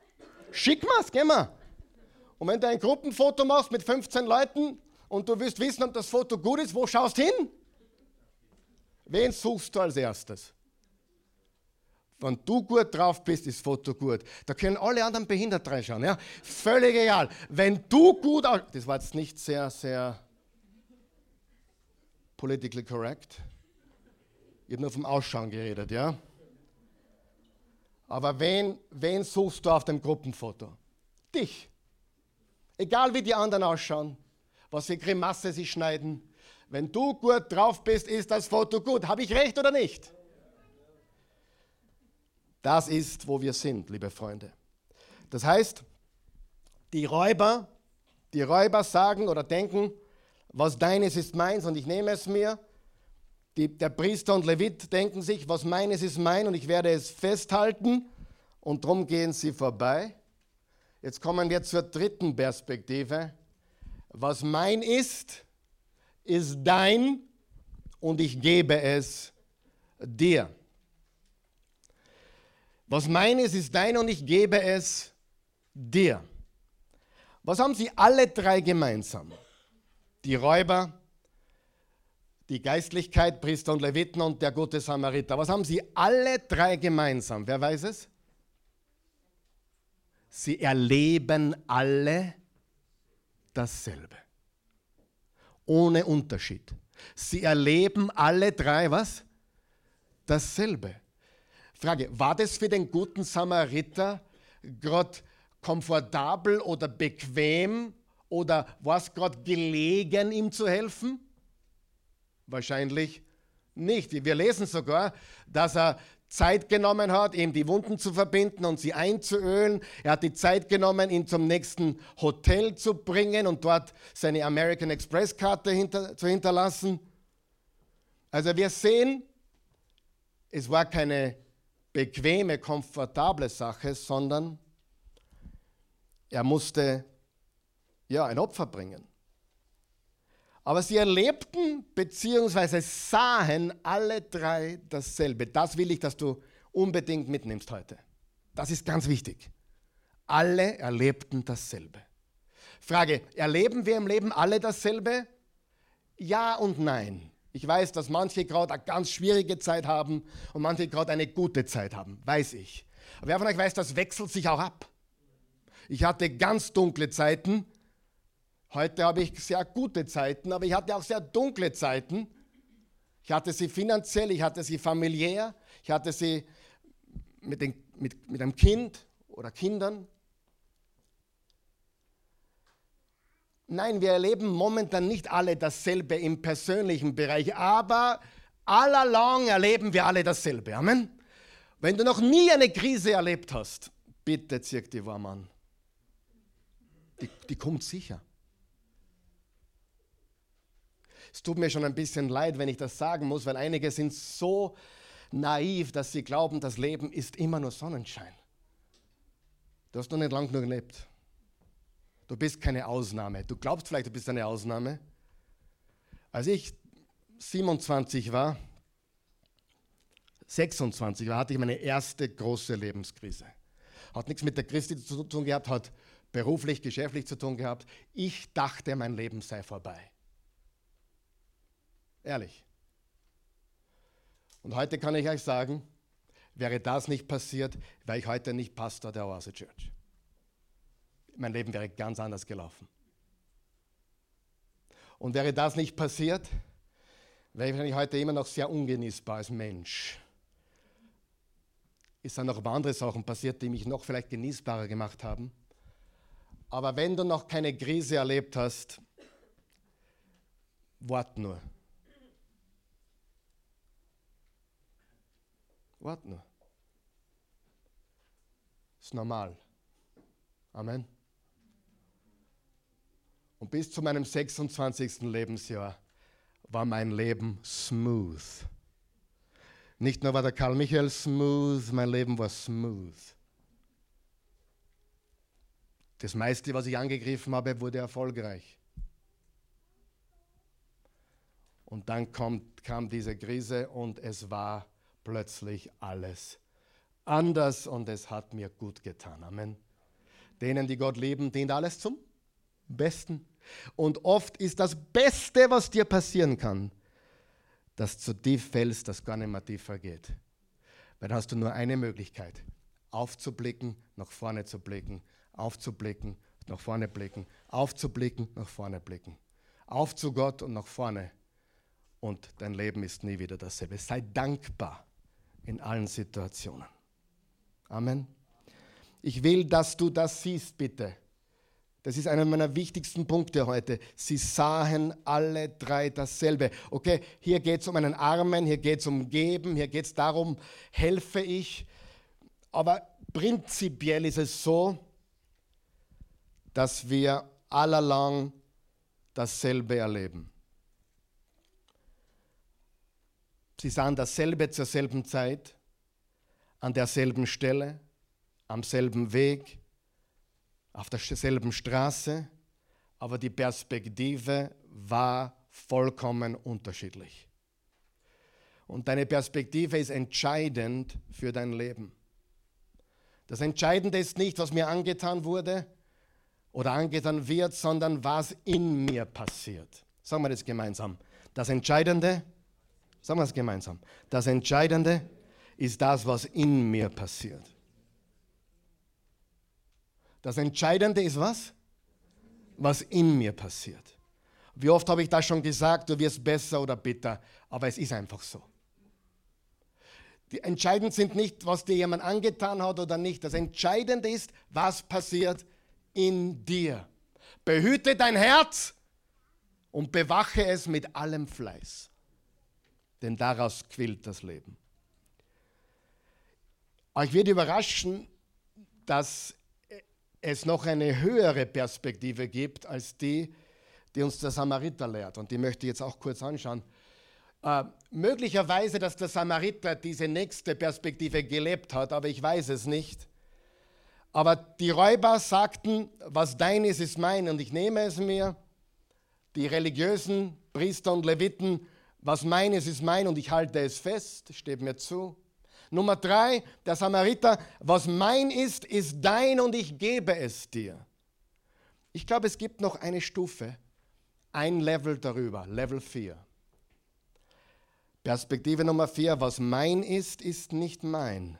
Schick mir's, geh mal. Und wenn du ein Gruppenfoto machst mit 15 Leuten und du willst wissen, ob das Foto gut ist, wo schaust du hin? Wen suchst du als erstes? Wenn du gut drauf bist, ist das Foto gut. Da können alle anderen behindert reinschauen. Ja? Völlig egal. Wenn du gut aus... Das war jetzt nicht sehr, sehr politically correct. Ich habe nur vom Ausschauen geredet, ja? Aber wen, wen suchst du auf dem Gruppenfoto? Dich. Egal wie die anderen ausschauen, was für Grimasse sie schneiden. Wenn du gut drauf bist, ist das Foto gut. Habe ich recht oder nicht? Das ist, wo wir sind, liebe Freunde. Das heißt, die Räuber, die Räuber sagen oder denken, was deines ist meins und ich nehme es mir. Die, der Priester und Levit denken sich, was meines ist mein und ich werde es festhalten und darum gehen sie vorbei. Jetzt kommen wir zur dritten Perspektive. Was mein ist, ist dein und ich gebe es dir. Was meines ist dein und ich gebe es dir. Was haben sie alle drei gemeinsam? Die Räuber, die Geistlichkeit, Priester und Leviten und der gute Samariter. Was haben sie alle drei gemeinsam? Wer weiß es? Sie erleben alle dasselbe. Ohne Unterschied. Sie erleben alle drei was? Dasselbe. Frage, war das für den guten Samariter gerade komfortabel oder bequem oder war es gerade gelegen, ihm zu helfen? Wahrscheinlich nicht. Wir lesen sogar, dass er Zeit genommen hat, ihm die Wunden zu verbinden und sie einzuölen. Er hat die Zeit genommen, ihn zum nächsten Hotel zu bringen und dort seine American Express Karte hinter, zu hinterlassen. Also wir sehen, es war keine bequeme, komfortable Sache, sondern er musste ja ein Opfer bringen. Aber sie erlebten bzw. sahen alle drei dasselbe. Das will ich, dass du unbedingt mitnimmst heute. Das ist ganz wichtig. Alle erlebten dasselbe. Frage, erleben wir im Leben alle dasselbe? Ja und nein. Ich weiß, dass manche gerade eine ganz schwierige Zeit haben und manche gerade eine gute Zeit haben, weiß ich. Aber wer von euch weiß, das wechselt sich auch ab. Ich hatte ganz dunkle Zeiten Heute habe ich sehr gute Zeiten, aber ich hatte auch sehr dunkle Zeiten. Ich hatte sie finanziell, ich hatte sie familiär, ich hatte sie mit, den, mit, mit einem Kind oder Kindern. Nein, wir erleben momentan nicht alle dasselbe im persönlichen Bereich, aber allalong erleben wir alle dasselbe. Amen. Wenn du noch nie eine Krise erlebt hast, bitte zirk die warm an. Die, die kommt sicher. Es tut mir schon ein bisschen leid, wenn ich das sagen muss, weil einige sind so naiv, dass sie glauben, das Leben ist immer nur Sonnenschein. Du hast noch nicht lang genug gelebt. Du bist keine Ausnahme. Du glaubst vielleicht, du bist eine Ausnahme. Als ich 27 war, 26 war, hatte ich meine erste große Lebenskrise. Hat nichts mit der Christi zu tun gehabt, hat beruflich, geschäftlich zu tun gehabt. Ich dachte, mein Leben sei vorbei. Ehrlich. Und heute kann ich euch sagen, wäre das nicht passiert, wäre ich heute nicht Pastor der Oase Church. Mein Leben wäre ganz anders gelaufen. Und wäre das nicht passiert, wäre ich heute immer noch sehr ungenießbar als Mensch. Es sind noch andere Sachen passiert, die mich noch vielleicht genießbarer gemacht haben. Aber wenn du noch keine Krise erlebt hast, wart nur. Warte nur. Ist normal. Amen. Und bis zu meinem 26. Lebensjahr war mein Leben smooth. Nicht nur war der Karl Michael smooth, mein Leben war smooth. Das meiste, was ich angegriffen habe, wurde erfolgreich. Und dann kommt, kam diese Krise und es war plötzlich alles anders und es hat mir gut getan. Amen. Denen, die Gott lieben, dient alles zum Besten. Und oft ist das Beste, was dir passieren kann, dass du tief fällst, dass gar nicht mehr tiefer geht. Weil dann hast du nur eine Möglichkeit, aufzublicken, nach vorne zu blicken, aufzublicken, nach vorne blicken, aufzublicken, nach vorne blicken. Auf zu Gott und nach vorne. Und dein Leben ist nie wieder dasselbe. Sei dankbar in allen Situationen. Amen. Ich will, dass du das siehst, bitte. Das ist einer meiner wichtigsten Punkte heute. Sie sahen alle drei dasselbe. Okay, hier geht es um einen Armen, hier geht es um Geben, hier geht es darum, helfe ich. Aber prinzipiell ist es so, dass wir allalong dasselbe erleben. Sie sahen dasselbe zur selben Zeit, an derselben Stelle, am selben Weg, auf derselben Straße, aber die Perspektive war vollkommen unterschiedlich. Und deine Perspektive ist entscheidend für dein Leben. Das Entscheidende ist nicht, was mir angetan wurde oder angetan wird, sondern was in mir passiert. Sagen wir das gemeinsam. Das Entscheidende Sagen wir es gemeinsam. Das Entscheidende ist das, was in mir passiert. Das Entscheidende ist was? Was in mir passiert. Wie oft habe ich das schon gesagt, du wirst besser oder bitter, aber es ist einfach so. Die entscheidend sind nicht, was dir jemand angetan hat oder nicht. Das Entscheidende ist, was passiert in dir. Behüte dein Herz und bewache es mit allem Fleiß, denn daraus quillt das Leben. Euch wird überraschen, dass es noch eine höhere Perspektive gibt als die, die uns der Samariter lehrt. Und die möchte ich jetzt auch kurz anschauen. Äh, möglicherweise, dass der Samariter diese nächste Perspektive gelebt hat, aber ich weiß es nicht. Aber die Räuber sagten, was dein ist, ist mein und ich nehme es mir. Die religiösen Priester und Leviten, was mein ist, ist mein und ich halte es fest, steht mir zu. Nummer drei, der Samariter, was mein ist, ist dein und ich gebe es dir. Ich glaube, es gibt noch eine Stufe, ein Level darüber, Level 4. Perspektive Nummer 4, was mein ist, ist nicht mein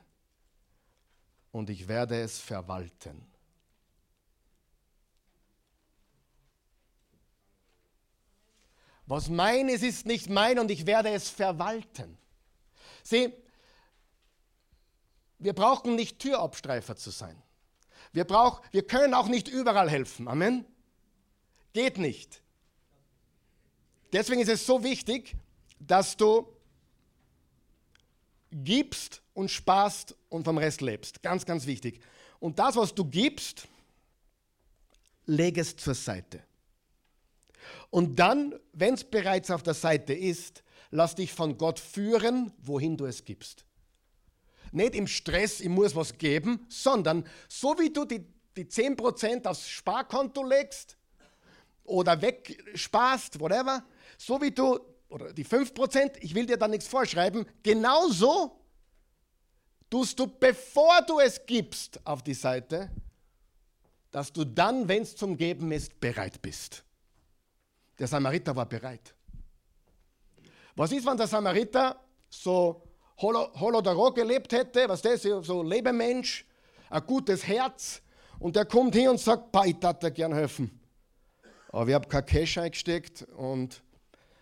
und ich werde es verwalten. Was mein ist, ist nicht mein und ich werde es verwalten. Sieh, wir brauchen nicht Türabstreifer zu sein. Wir, brauch, wir können auch nicht überall helfen. Amen. Geht nicht. Deswegen ist es so wichtig, dass du gibst und sparst und vom Rest lebst. Ganz, ganz wichtig. Und das, was du gibst, leg es zur Seite. Und dann, wenn es bereits auf der Seite ist, lass dich von Gott führen, wohin du es gibst. Nicht im Stress, ich muss was geben, sondern so wie du die, die 10% aufs Sparkonto legst oder wegsparst, whatever, so wie du, oder die 5%, ich will dir da nichts vorschreiben, genauso tust du, bevor du es gibst auf die Seite, dass du dann, wenn es zum Geben ist, bereit bist. Der Samariter war bereit. Was ist, wenn der Samariter so Holodaro gelebt hätte, was der so Lebemensch, ein gutes Herz, und der kommt hin und sagt, pa, ich dir gern helfen. Aber ich habe kein Cash eingesteckt und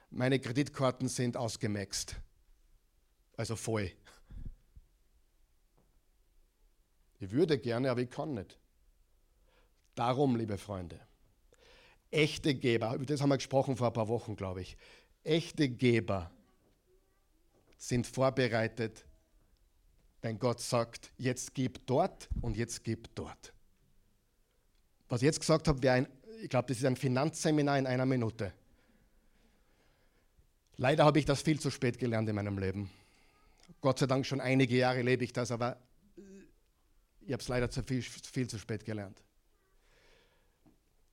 meine Kreditkarten sind ausgemaxt. Also voll. Ich würde gerne, aber ich kann nicht. Darum, liebe Freunde, echte Geber, über das haben wir gesprochen vor ein paar Wochen, glaube ich. Echte Geber sind vorbereitet, wenn Gott sagt, jetzt gib dort und jetzt gib dort. Was ich jetzt gesagt habe, ein, ich glaube, das ist ein Finanzseminar in einer Minute. Leider habe ich das viel zu spät gelernt in meinem Leben. Gott sei Dank schon einige Jahre lebe ich das, aber ich habe es leider zu viel, viel, zu spät gelernt.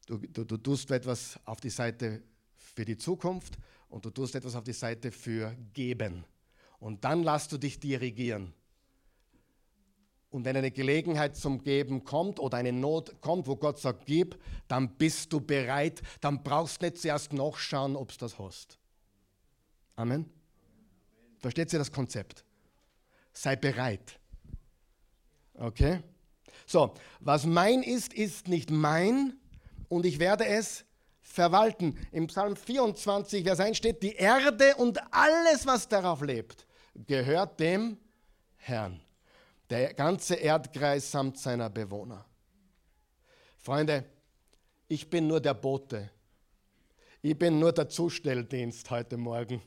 Du, du, du tust etwas auf die Seite für die Zukunft und du tust etwas auf die Seite für Geben. Und dann lass du dich dirigieren. Und wenn eine Gelegenheit zum Geben kommt oder eine Not kommt, wo Gott sagt, gib, dann bist du bereit. Dann brauchst du nicht zuerst nachschauen, ob es das hast. Amen. Versteht ihr das Konzept? Sei bereit. Okay? So, was mein ist, ist nicht mein und ich werde es verwalten. Im Psalm 24, Vers 1 steht, die Erde und alles, was darauf lebt, gehört dem Herrn. Der ganze Erdkreis samt seiner Bewohner. Freunde, ich bin nur der Bote. Ich bin nur der Zustelldienst heute Morgen.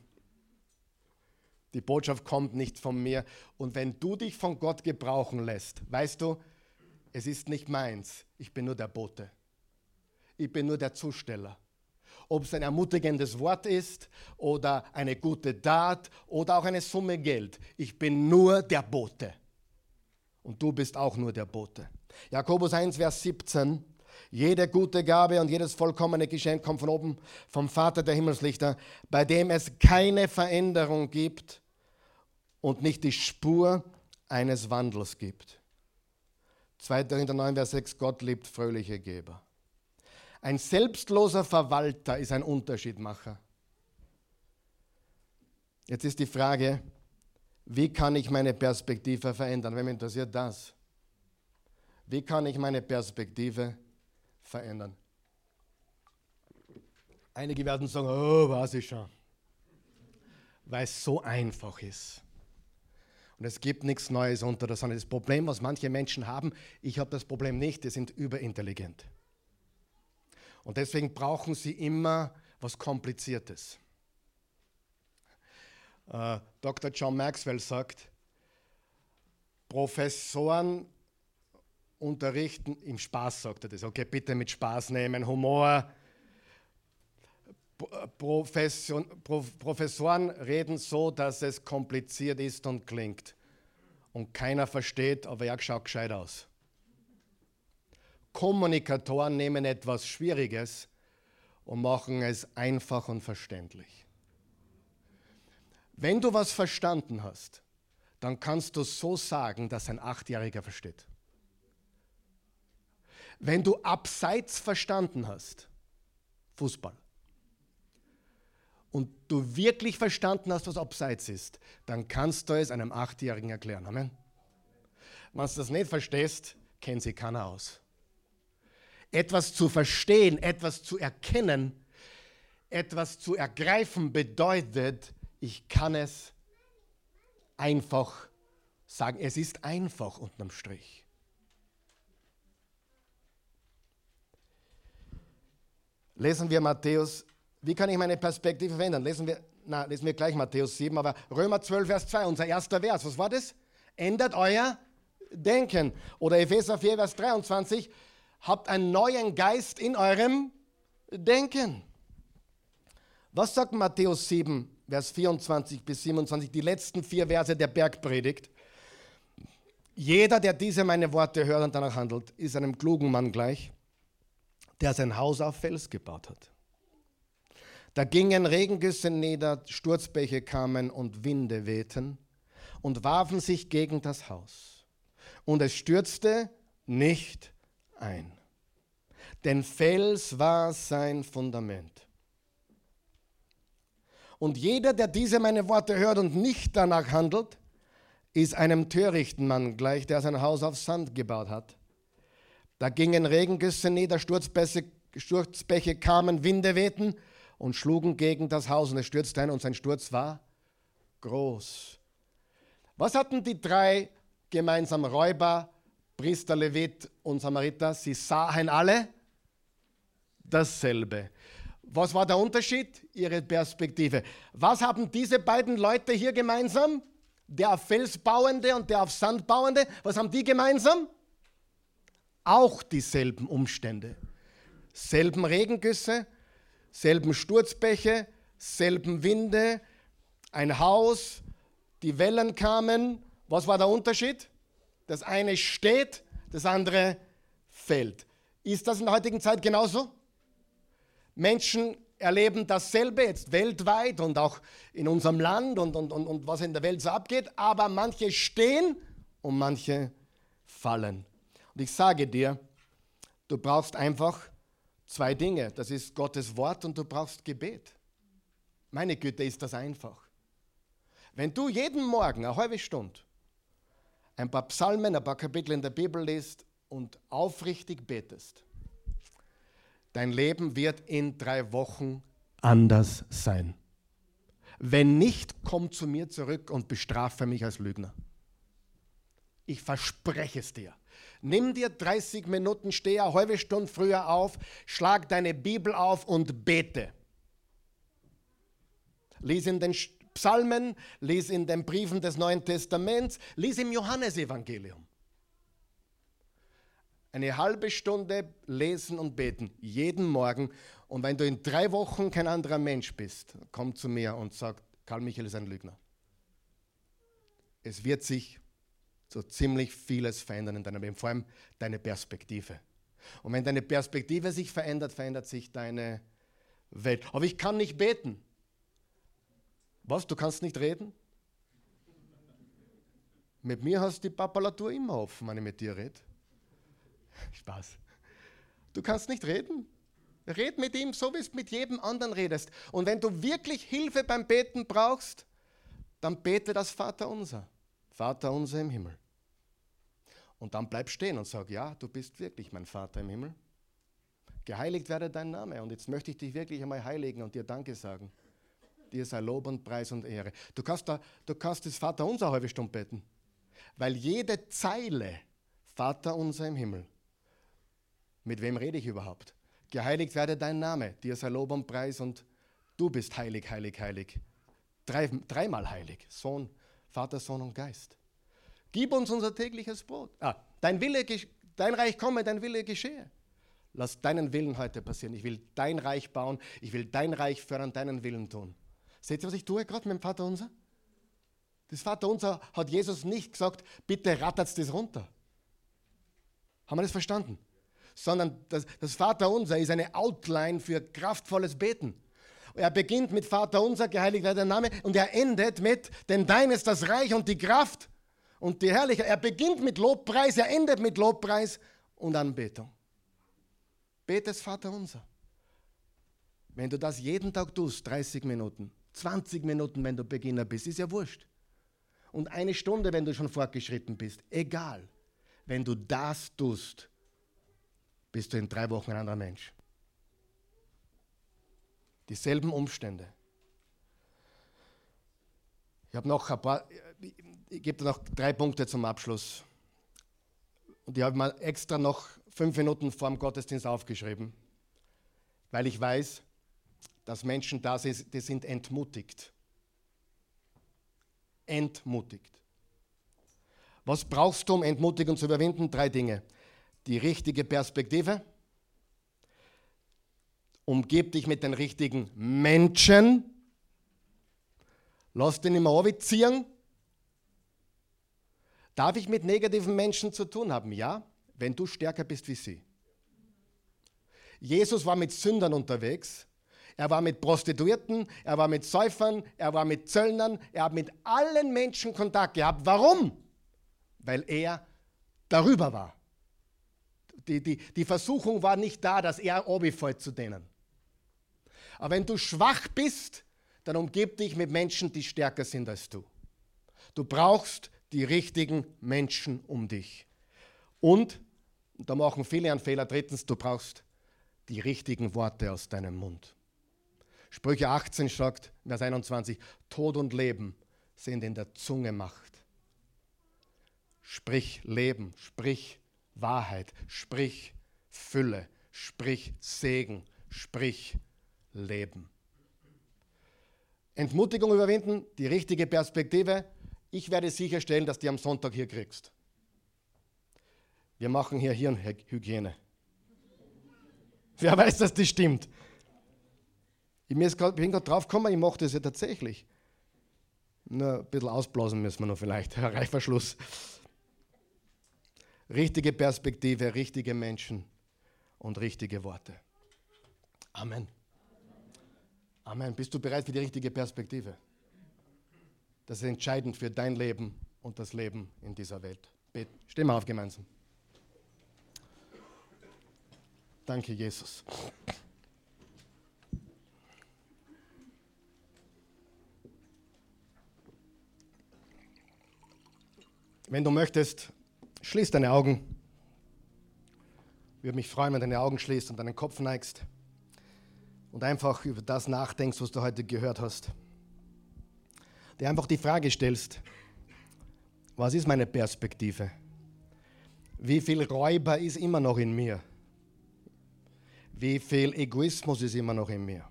Die Botschaft kommt nicht von mir. Und wenn du dich von Gott gebrauchen lässt, weißt du, es ist nicht meins. Ich bin nur der Bote. Ich bin nur der Zusteller. Ob es ein ermutigendes Wort ist oder eine gute Tat oder auch eine Summe Geld. Ich bin nur der Bote. Und du bist auch nur der Bote. Jakobus 1, Vers 17. Jede gute Gabe und jedes vollkommene Geschenk kommt von oben, vom Vater der Himmelslichter, bei dem es keine Veränderung gibt und nicht die Spur eines Wandels gibt. 2. Korinther 9, Vers 6, Gott liebt fröhliche Geber. Ein selbstloser Verwalter ist ein Unterschiedmacher. Jetzt ist die Frage, wie kann ich meine Perspektive verändern? Mich interessiert das. Wie kann ich meine Perspektive verändern? Einige werden sagen, oh, weiß ich schon. Weil es so einfach ist. Und es gibt nichts Neues unter der Sonne. Das Problem, was manche Menschen haben, ich habe das Problem nicht, die sind überintelligent. Und deswegen brauchen sie immer was Kompliziertes. Äh, Dr. John Maxwell sagt, Professoren unterrichten, im Spaß sagt er das, okay, bitte mit Spaß nehmen, Humor. Profession, Professoren reden so, dass es kompliziert ist und klingt. Und keiner versteht, aber er schaut gescheit aus. Kommunikatoren nehmen etwas Schwieriges und machen es einfach und verständlich. Wenn du was verstanden hast, dann kannst du so sagen, dass ein Achtjähriger versteht. Wenn du abseits verstanden hast, Fußball, und du wirklich verstanden hast, was abseits ist, dann kannst du es einem Achtjährigen erklären. Amen. Wenn du das nicht verstehst, kennt sie keiner aus. Etwas zu verstehen, etwas zu erkennen, etwas zu ergreifen bedeutet, ich kann es einfach sagen. Es ist einfach unterm Strich. Lesen wir Matthäus, wie kann ich meine Perspektive verändern? Lesen wir, na, lesen wir gleich Matthäus 7, aber Römer 12, Vers 2, unser erster Vers. Was war das? Ändert euer Denken. Oder Epheser 4, Vers 23, habt einen neuen Geist in eurem Denken. Was sagt Matthäus 7, Vers 24 bis 27, die letzten vier Verse der Bergpredigt? Jeder, der diese meine Worte hört und danach handelt, ist einem klugen Mann gleich, der sein Haus auf Fels gebaut hat. Da gingen Regengüsse nieder, Sturzbäche kamen und Winde wehten und warfen sich gegen das Haus. Und es stürzte nicht ein. Denn Fels war sein Fundament. Und jeder, der diese meine Worte hört und nicht danach handelt, ist einem törichten Mann gleich, der sein Haus auf Sand gebaut hat. Da gingen Regengüsse nieder, Sturzbäche, Sturzbäche kamen, Winde wehten und schlugen gegen das Haus und es stürzte ein und sein Sturz war groß. Was hatten die drei gemeinsam Räuber, Priester, Levit und Samariter? Sie sahen alle dasselbe. Was war der Unterschied? Ihre Perspektive. Was haben diese beiden Leute hier gemeinsam? Der auf Fels bauende und der auf Sand bauende. Was haben die gemeinsam? Auch dieselben Umstände. Selben Regengüsse, selben Sturzbäche, selben Winde, ein Haus, die Wellen kamen. Was war der Unterschied? Das eine steht, das andere fällt. Ist das in der heutigen Zeit genauso? Menschen erleben dasselbe jetzt weltweit und auch in unserem Land und, und, und, und was in der Welt so abgeht, aber manche stehen und manche fallen. Und ich sage dir, du brauchst einfach zwei Dinge. Das ist Gottes Wort und du brauchst Gebet. Meine Güte, ist das einfach. Wenn du jeden Morgen eine halbe Stunde ein paar Psalmen, ein paar Kapitel in der Bibel liest und aufrichtig betest, dein Leben wird in drei Wochen anders sein. Wenn nicht, komm zu mir zurück und bestrafe mich als Lügner. Ich verspreche es dir. Nimm dir 30 Minuten, steh eine halbe Stunde früher auf, schlag deine Bibel auf und bete. Lies in den Psalmen, lies in den Briefen des Neuen Testaments, lies im Johannesevangelium. Eine halbe Stunde lesen und beten, jeden Morgen. Und wenn du in drei Wochen kein anderer Mensch bist, komm zu mir und sag, Karl Michael ist ein Lügner. Es wird sich so ziemlich vieles verändern in deinem Leben, vor allem deine Perspektive. Und wenn deine Perspektive sich verändert, verändert sich deine Welt. Aber ich kann nicht beten. Was, du kannst nicht reden? Mit mir hast du die Papalatur immer offen, wenn ich mit dir rede. Spaß. Du kannst nicht reden. Red mit ihm, so wie du mit jedem anderen redest. Und wenn du wirklich Hilfe beim Beten brauchst, dann bete das Vater unser. Vater unser im Himmel. Und dann bleib stehen und sag, ja, du bist wirklich mein Vater im Himmel. Geheiligt werde dein Name. Und jetzt möchte ich dich wirklich einmal heiligen und dir Danke sagen. Dir sei Lob und Preis und Ehre. Du kannst, da, du kannst das Vater unser halbe Stunde beten. Weil jede Zeile, Vater unser im Himmel, mit wem rede ich überhaupt? Geheiligt werde dein Name, dir sei Lob und Preis und du bist heilig, heilig, heilig. Drei, dreimal heilig. Sohn, Vater, Sohn und Geist. Gib uns unser tägliches Brot. Ah, dein Wille, dein Reich komme, dein Wille geschehe. Lass deinen Willen heute passieren. Ich will dein Reich bauen. Ich will dein Reich fördern, deinen Willen tun. Seht ihr, was ich tue gerade mit dem Vater unser? Das Vater unser hat Jesus nicht gesagt, bitte rattert das runter. Haben wir das verstanden? Sondern das, das Vater unser ist eine Outline für kraftvolles Beten. Er beginnt mit Vater unser, geheiligt werde dein Name, und er endet mit, denn dein ist das Reich und die Kraft und die Herrlichkeit. Er beginnt mit Lobpreis, er endet mit Lobpreis und Anbetung. Betest Vater unser. Wenn du das jeden Tag tust, 30 Minuten, 20 Minuten, wenn du Beginner bist, ist ja wurscht. Und eine Stunde, wenn du schon fortgeschritten bist, egal. Wenn du das tust, bist du in drei Wochen ein anderer Mensch. Dieselben Umstände. Ich habe noch ein paar, ich gebe dir noch drei Punkte zum Abschluss. Und ich habe mal extra noch fünf Minuten vor dem Gottesdienst aufgeschrieben, weil ich weiß, dass Menschen da sind, die sind entmutigt. Entmutigt. Was brauchst du, um Entmutigung zu überwinden? Drei Dinge. Die richtige Perspektive, umgib dich mit den richtigen Menschen. Lass den immer ziehen. Darf ich mit negativen Menschen zu tun haben? Ja, wenn du stärker bist wie sie. Jesus war mit Sündern unterwegs. Er war mit Prostituierten, er war mit Säufern, er war mit Zöllnern, er hat mit allen Menschen Kontakt gehabt. Warum? Weil er darüber war. Die, die, die Versuchung war nicht da, dass er obifällt zu denen. Aber wenn du schwach bist, dann umgib dich mit Menschen, die stärker sind als du. Du brauchst die richtigen Menschen um dich. Und, da machen viele einen Fehler, drittens, du brauchst die richtigen Worte aus deinem Mund. Sprüche 18 sagt, Vers 21, Tod und Leben sind in der Zunge Macht. Sprich Leben, sprich Wahrheit, sprich Fülle, sprich Segen, sprich Leben. Entmutigung überwinden, die richtige Perspektive. Ich werde sicherstellen, dass du am Sonntag hier kriegst. Wir machen hier Hirnhygiene. Wer weiß, dass das stimmt? Ich bin gerade drauf gekommen, ich mache das ja tatsächlich. Nur ein bisschen ausblasen müssen wir noch vielleicht. Reißverschluss. Richtige Perspektive, richtige Menschen und richtige Worte. Amen. Amen. Bist du bereit für die richtige Perspektive? Das ist entscheidend für dein Leben und das Leben in dieser Welt. Beten. Stehen wir auf gemeinsam. Danke, Jesus. Wenn du möchtest, schließ deine Augen. Ich würde mich freuen, wenn du deine Augen schließt und deinen Kopf neigst und einfach über das nachdenkst, was du heute gehört hast. Dir einfach die Frage stellst, was ist meine Perspektive? Wie viel Räuber ist immer noch in mir? Wie viel Egoismus ist immer noch in mir?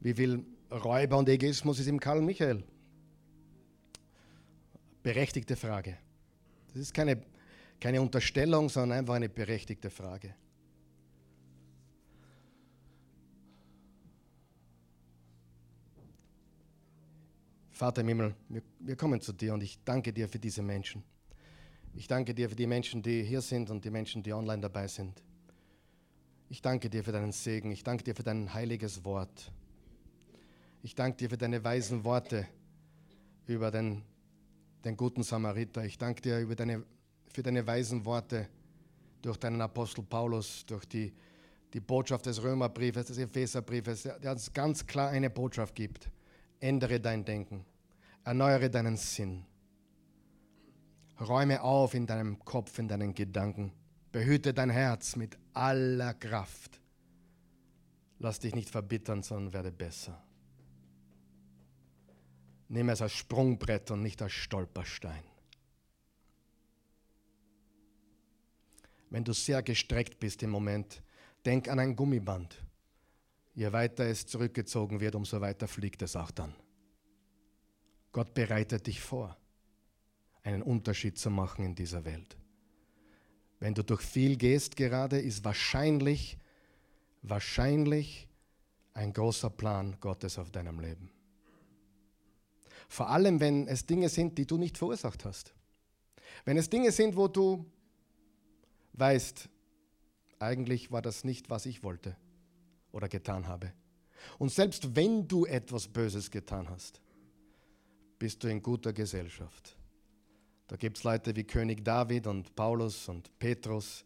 Wie viel Räuber und Egoismus ist im Karl Michael? Berechtigte Frage. Das ist keine, keine Unterstellung, sondern einfach eine berechtigte Frage. Vater im Himmel, wir, wir kommen zu dir und ich danke dir für diese Menschen. Ich danke dir für die Menschen, die hier sind und die Menschen, die online dabei sind. Ich danke dir für deinen Segen. Ich danke dir für dein heiliges Wort. Ich danke dir für deine weisen Worte über den, den guten Samariter. Ich danke dir deine, für deine weisen Worte durch deinen Apostel Paulus, durch die, die Botschaft des Römerbriefes, des Epheserbriefes, der uns ganz klar eine Botschaft gibt. Ändere dein Denken. Erneuere deinen Sinn. Räume auf in deinem Kopf, in deinen Gedanken. Behüte dein Herz mit aller Kraft. Lass dich nicht verbittern, sondern werde besser. Nimm es als Sprungbrett und nicht als Stolperstein. Wenn du sehr gestreckt bist im Moment, denk an ein Gummiband. Je weiter es zurückgezogen wird, umso weiter fliegt es auch dann. Gott bereitet dich vor, einen Unterschied zu machen in dieser Welt. Wenn du durch viel gehst gerade, ist wahrscheinlich, wahrscheinlich ein großer Plan Gottes auf deinem Leben. Vor allem, wenn es Dinge sind, die du nicht verursacht hast. Wenn es Dinge sind, wo du weißt, eigentlich war das nicht, was ich wollte oder getan habe. Und selbst wenn du etwas Böses getan hast, bist du in guter Gesellschaft. Da gibt es Leute wie König David und Paulus und Petrus,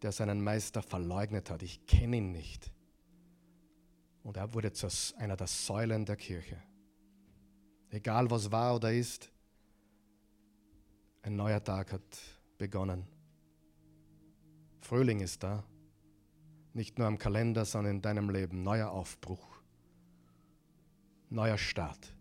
der seinen Meister verleugnet hat. Ich kenne ihn nicht. Und er wurde zu einer der Säulen der Kirche. Egal was war oder ist, ein neuer Tag hat begonnen. Frühling ist da. Nicht nur am Kalender, sondern in deinem Leben. Neuer Aufbruch. Neuer Start.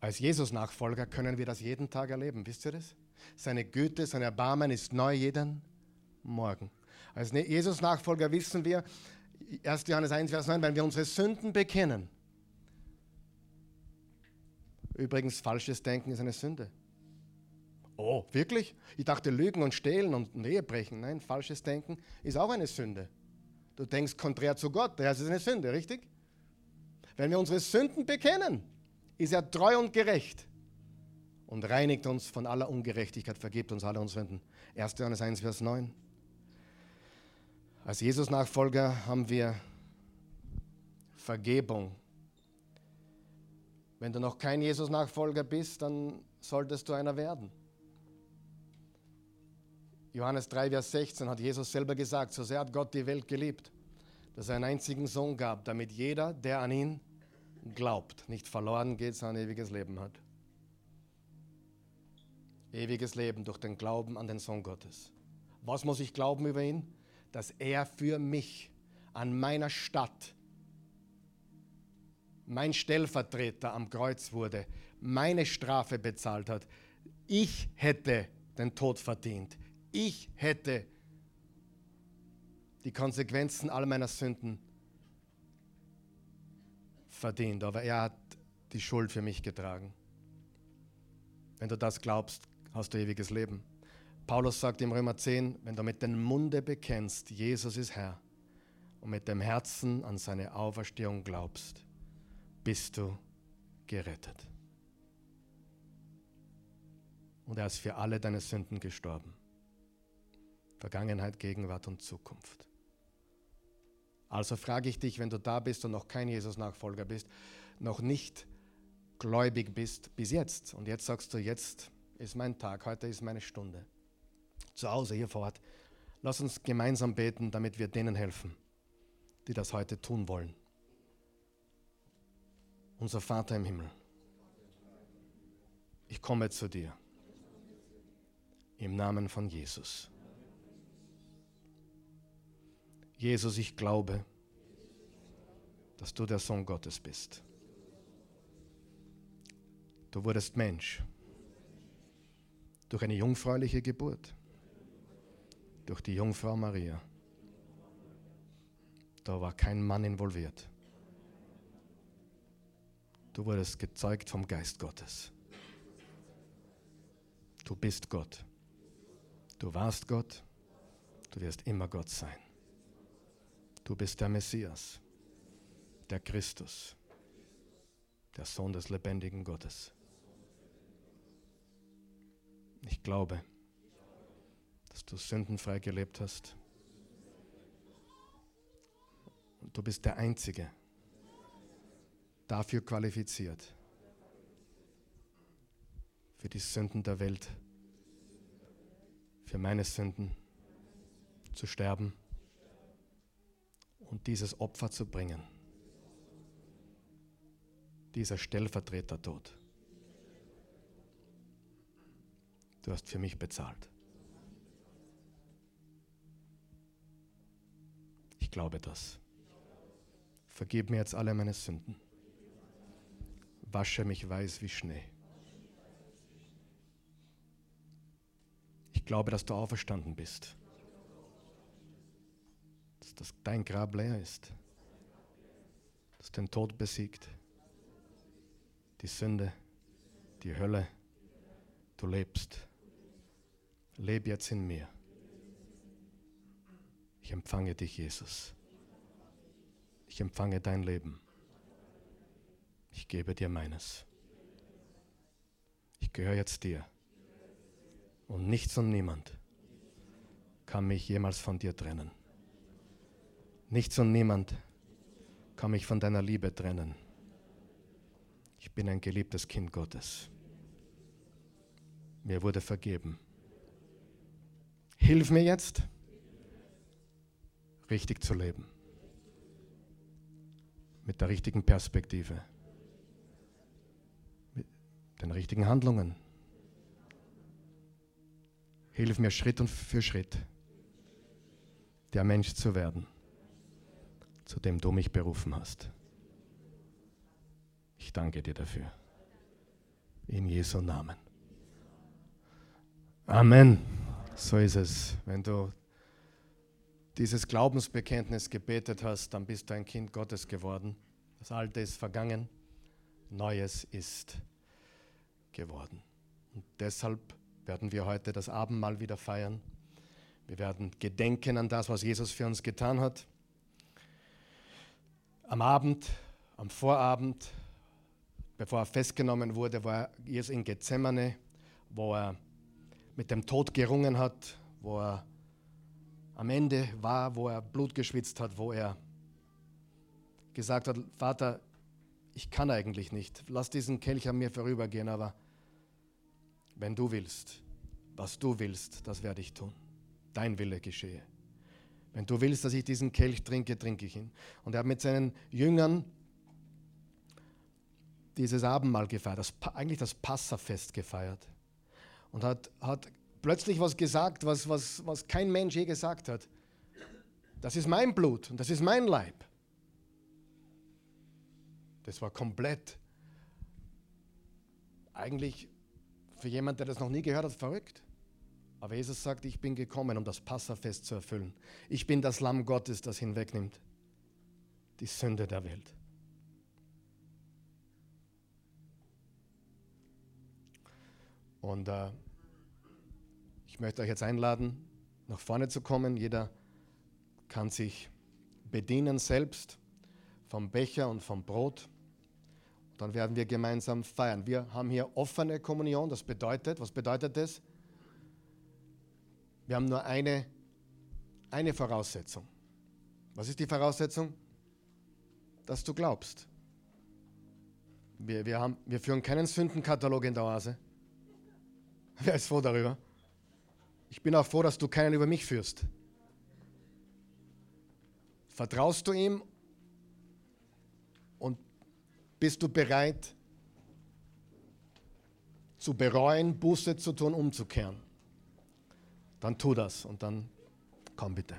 Als Jesus-Nachfolger können wir das jeden Tag erleben. Wisst ihr das? Seine Güte, sein Erbarmen ist neu jeden Morgen. Als ne-, Jesus-Nachfolger wissen wir, 1. Johannes 1, Vers 9, wenn wir unsere Sünden bekennen. Übrigens, falsches Denken ist eine Sünde. Oh, wirklich? Ich dachte, Lügen und Stehlen und Ehebrechen. Nein, falsches Denken ist auch eine Sünde. Du denkst konträr zu Gott, das ist eine Sünde, richtig? Wenn wir unsere Sünden bekennen, ist er treu und gerecht und reinigt uns von aller Ungerechtigkeit, vergibt uns alle unsere Sünden. 1. Johannes 1, Vers 9. Als Jesus-Nachfolger haben wir Vergebung. Wenn du noch kein Jesus-Nachfolger bist, dann solltest du einer werden. Johannes 3, Vers 16 hat Jesus selber gesagt, so sehr hat Gott die Welt geliebt, dass er einen einzigen Sohn gab, damit jeder, der an ihn glaubt, nicht verloren geht, sondern ewiges Leben hat. Ewiges Leben durch den Glauben an den Sohn Gottes. Was muss ich glauben über ihn? Dass er für mich an meiner Stadt mein Stellvertreter am Kreuz wurde, meine Strafe bezahlt hat. Ich hätte den Tod verdient. Ich hätte die Konsequenzen all meiner Sünden verdient, aber er hat die Schuld für mich getragen. Wenn du das glaubst, hast du ewiges Leben. Paulus sagt im Römer 10, wenn du mit dem Munde bekennst, Jesus ist Herr, und mit dem Herzen an seine Auferstehung glaubst, bist du gerettet. Und er ist für alle deine Sünden gestorben. Vergangenheit, Gegenwart und Zukunft. Also frage ich dich, wenn du da bist und noch kein Jesus-Nachfolger bist, noch nicht gläubig bist bis jetzt, und jetzt sagst du, jetzt ist mein Tag, heute ist meine Stunde zu Hause hier vor Ort. Lass uns gemeinsam beten, damit wir denen helfen, die das heute tun wollen. Unser Vater im Himmel, ich komme zu dir im Namen von Jesus. Jesus, ich glaube, dass du der Sohn Gottes bist. Du wurdest Mensch durch eine jungfräuliche Geburt durch die Jungfrau Maria. Da war kein Mann involviert. Du wurdest gezeugt vom Geist Gottes. Du bist Gott. Du warst Gott. Du wirst immer Gott sein. Du bist der Messias, der Christus, der Sohn des lebendigen Gottes. Ich glaube, dass du sündenfrei gelebt hast. Und du bist der Einzige, dafür qualifiziert, für die Sünden der Welt, für meine Sünden zu sterben und dieses Opfer zu bringen. dieser Stellvertreter-Tod. Du hast für mich bezahlt. Ich glaube das. Vergib mir jetzt alle meine Sünden. Wasche mich weiß wie Schnee. Ich glaube, dass du auferstanden bist. Dass, dass dein Grab leer ist. Dass den Tod besiegt. Die Sünde, die Hölle. Du lebst. Leb jetzt in mir. Ich empfange dich, Jesus. Ich empfange dein Leben. Ich gebe dir meines. Ich gehöre jetzt dir. Und nichts und niemand kann mich jemals von dir trennen. Nichts und niemand kann mich von deiner Liebe trennen. Ich bin ein geliebtes Kind Gottes. Mir wurde vergeben. Hilf mir jetzt, richtig zu leben. Mit der richtigen Perspektive. Mit den richtigen Handlungen. Hilf mir Schritt und für Schritt, der Mensch zu werden, zu dem du mich berufen hast. Ich danke dir dafür. In Jesu Namen. Amen. So ist es. Wenn du dieses Glaubensbekenntnis gebetet hast, dann bist du ein Kind Gottes geworden. Das Alte ist vergangen, Neues ist geworden. Und deshalb werden wir heute das Abendmahl wieder feiern. Wir werden gedenken an das, was Jesus für uns getan hat. Am Abend, am Vorabend, bevor er festgenommen wurde, war Jesus in Gethsemane, wo er mit dem Tod gerungen hat, wo er am Ende war, wo er Blut geschwitzt hat, wo er gesagt hat, Vater, ich kann eigentlich nicht, lass diesen Kelch an mir vorübergehen, aber wenn du willst, was du willst, das werde ich tun. Dein Wille geschehe. Wenn du willst, dass ich diesen Kelch trinke, trinke ich ihn. Und er hat mit seinen Jüngern dieses Abendmahl gefeiert, das, eigentlich das Passafest gefeiert. Und hat, hat plötzlich was gesagt, was, was, was kein Mensch je gesagt hat. Das ist mein Blut und das ist mein Leib. Das war komplett, eigentlich für jemanden, der das noch nie gehört hat, verrückt. Aber Jesus sagt, ich bin gekommen, um das Passafest zu erfüllen. Ich bin das Lamm Gottes, das hinwegnimmt die Sünde der Welt. Und äh, ich möchte euch jetzt einladen, nach vorne zu kommen. Jeder kann sich bedienen selbst vom Becher und vom Brot. Dann werden wir gemeinsam feiern. Wir haben hier offene Kommunion. Das bedeutet, was bedeutet das? Wir haben nur eine, eine Voraussetzung. Was ist die Voraussetzung? Dass du glaubst. Wir, wir, haben, wir führen keinen Sündenkatalog in der Oase. Wer ist froh darüber? Ich bin auch froh, dass du keinen über mich führst. Vertraust du ihm und bist du bereit zu bereuen, Buße zu tun, umzukehren? Dann tu das und dann komm bitte.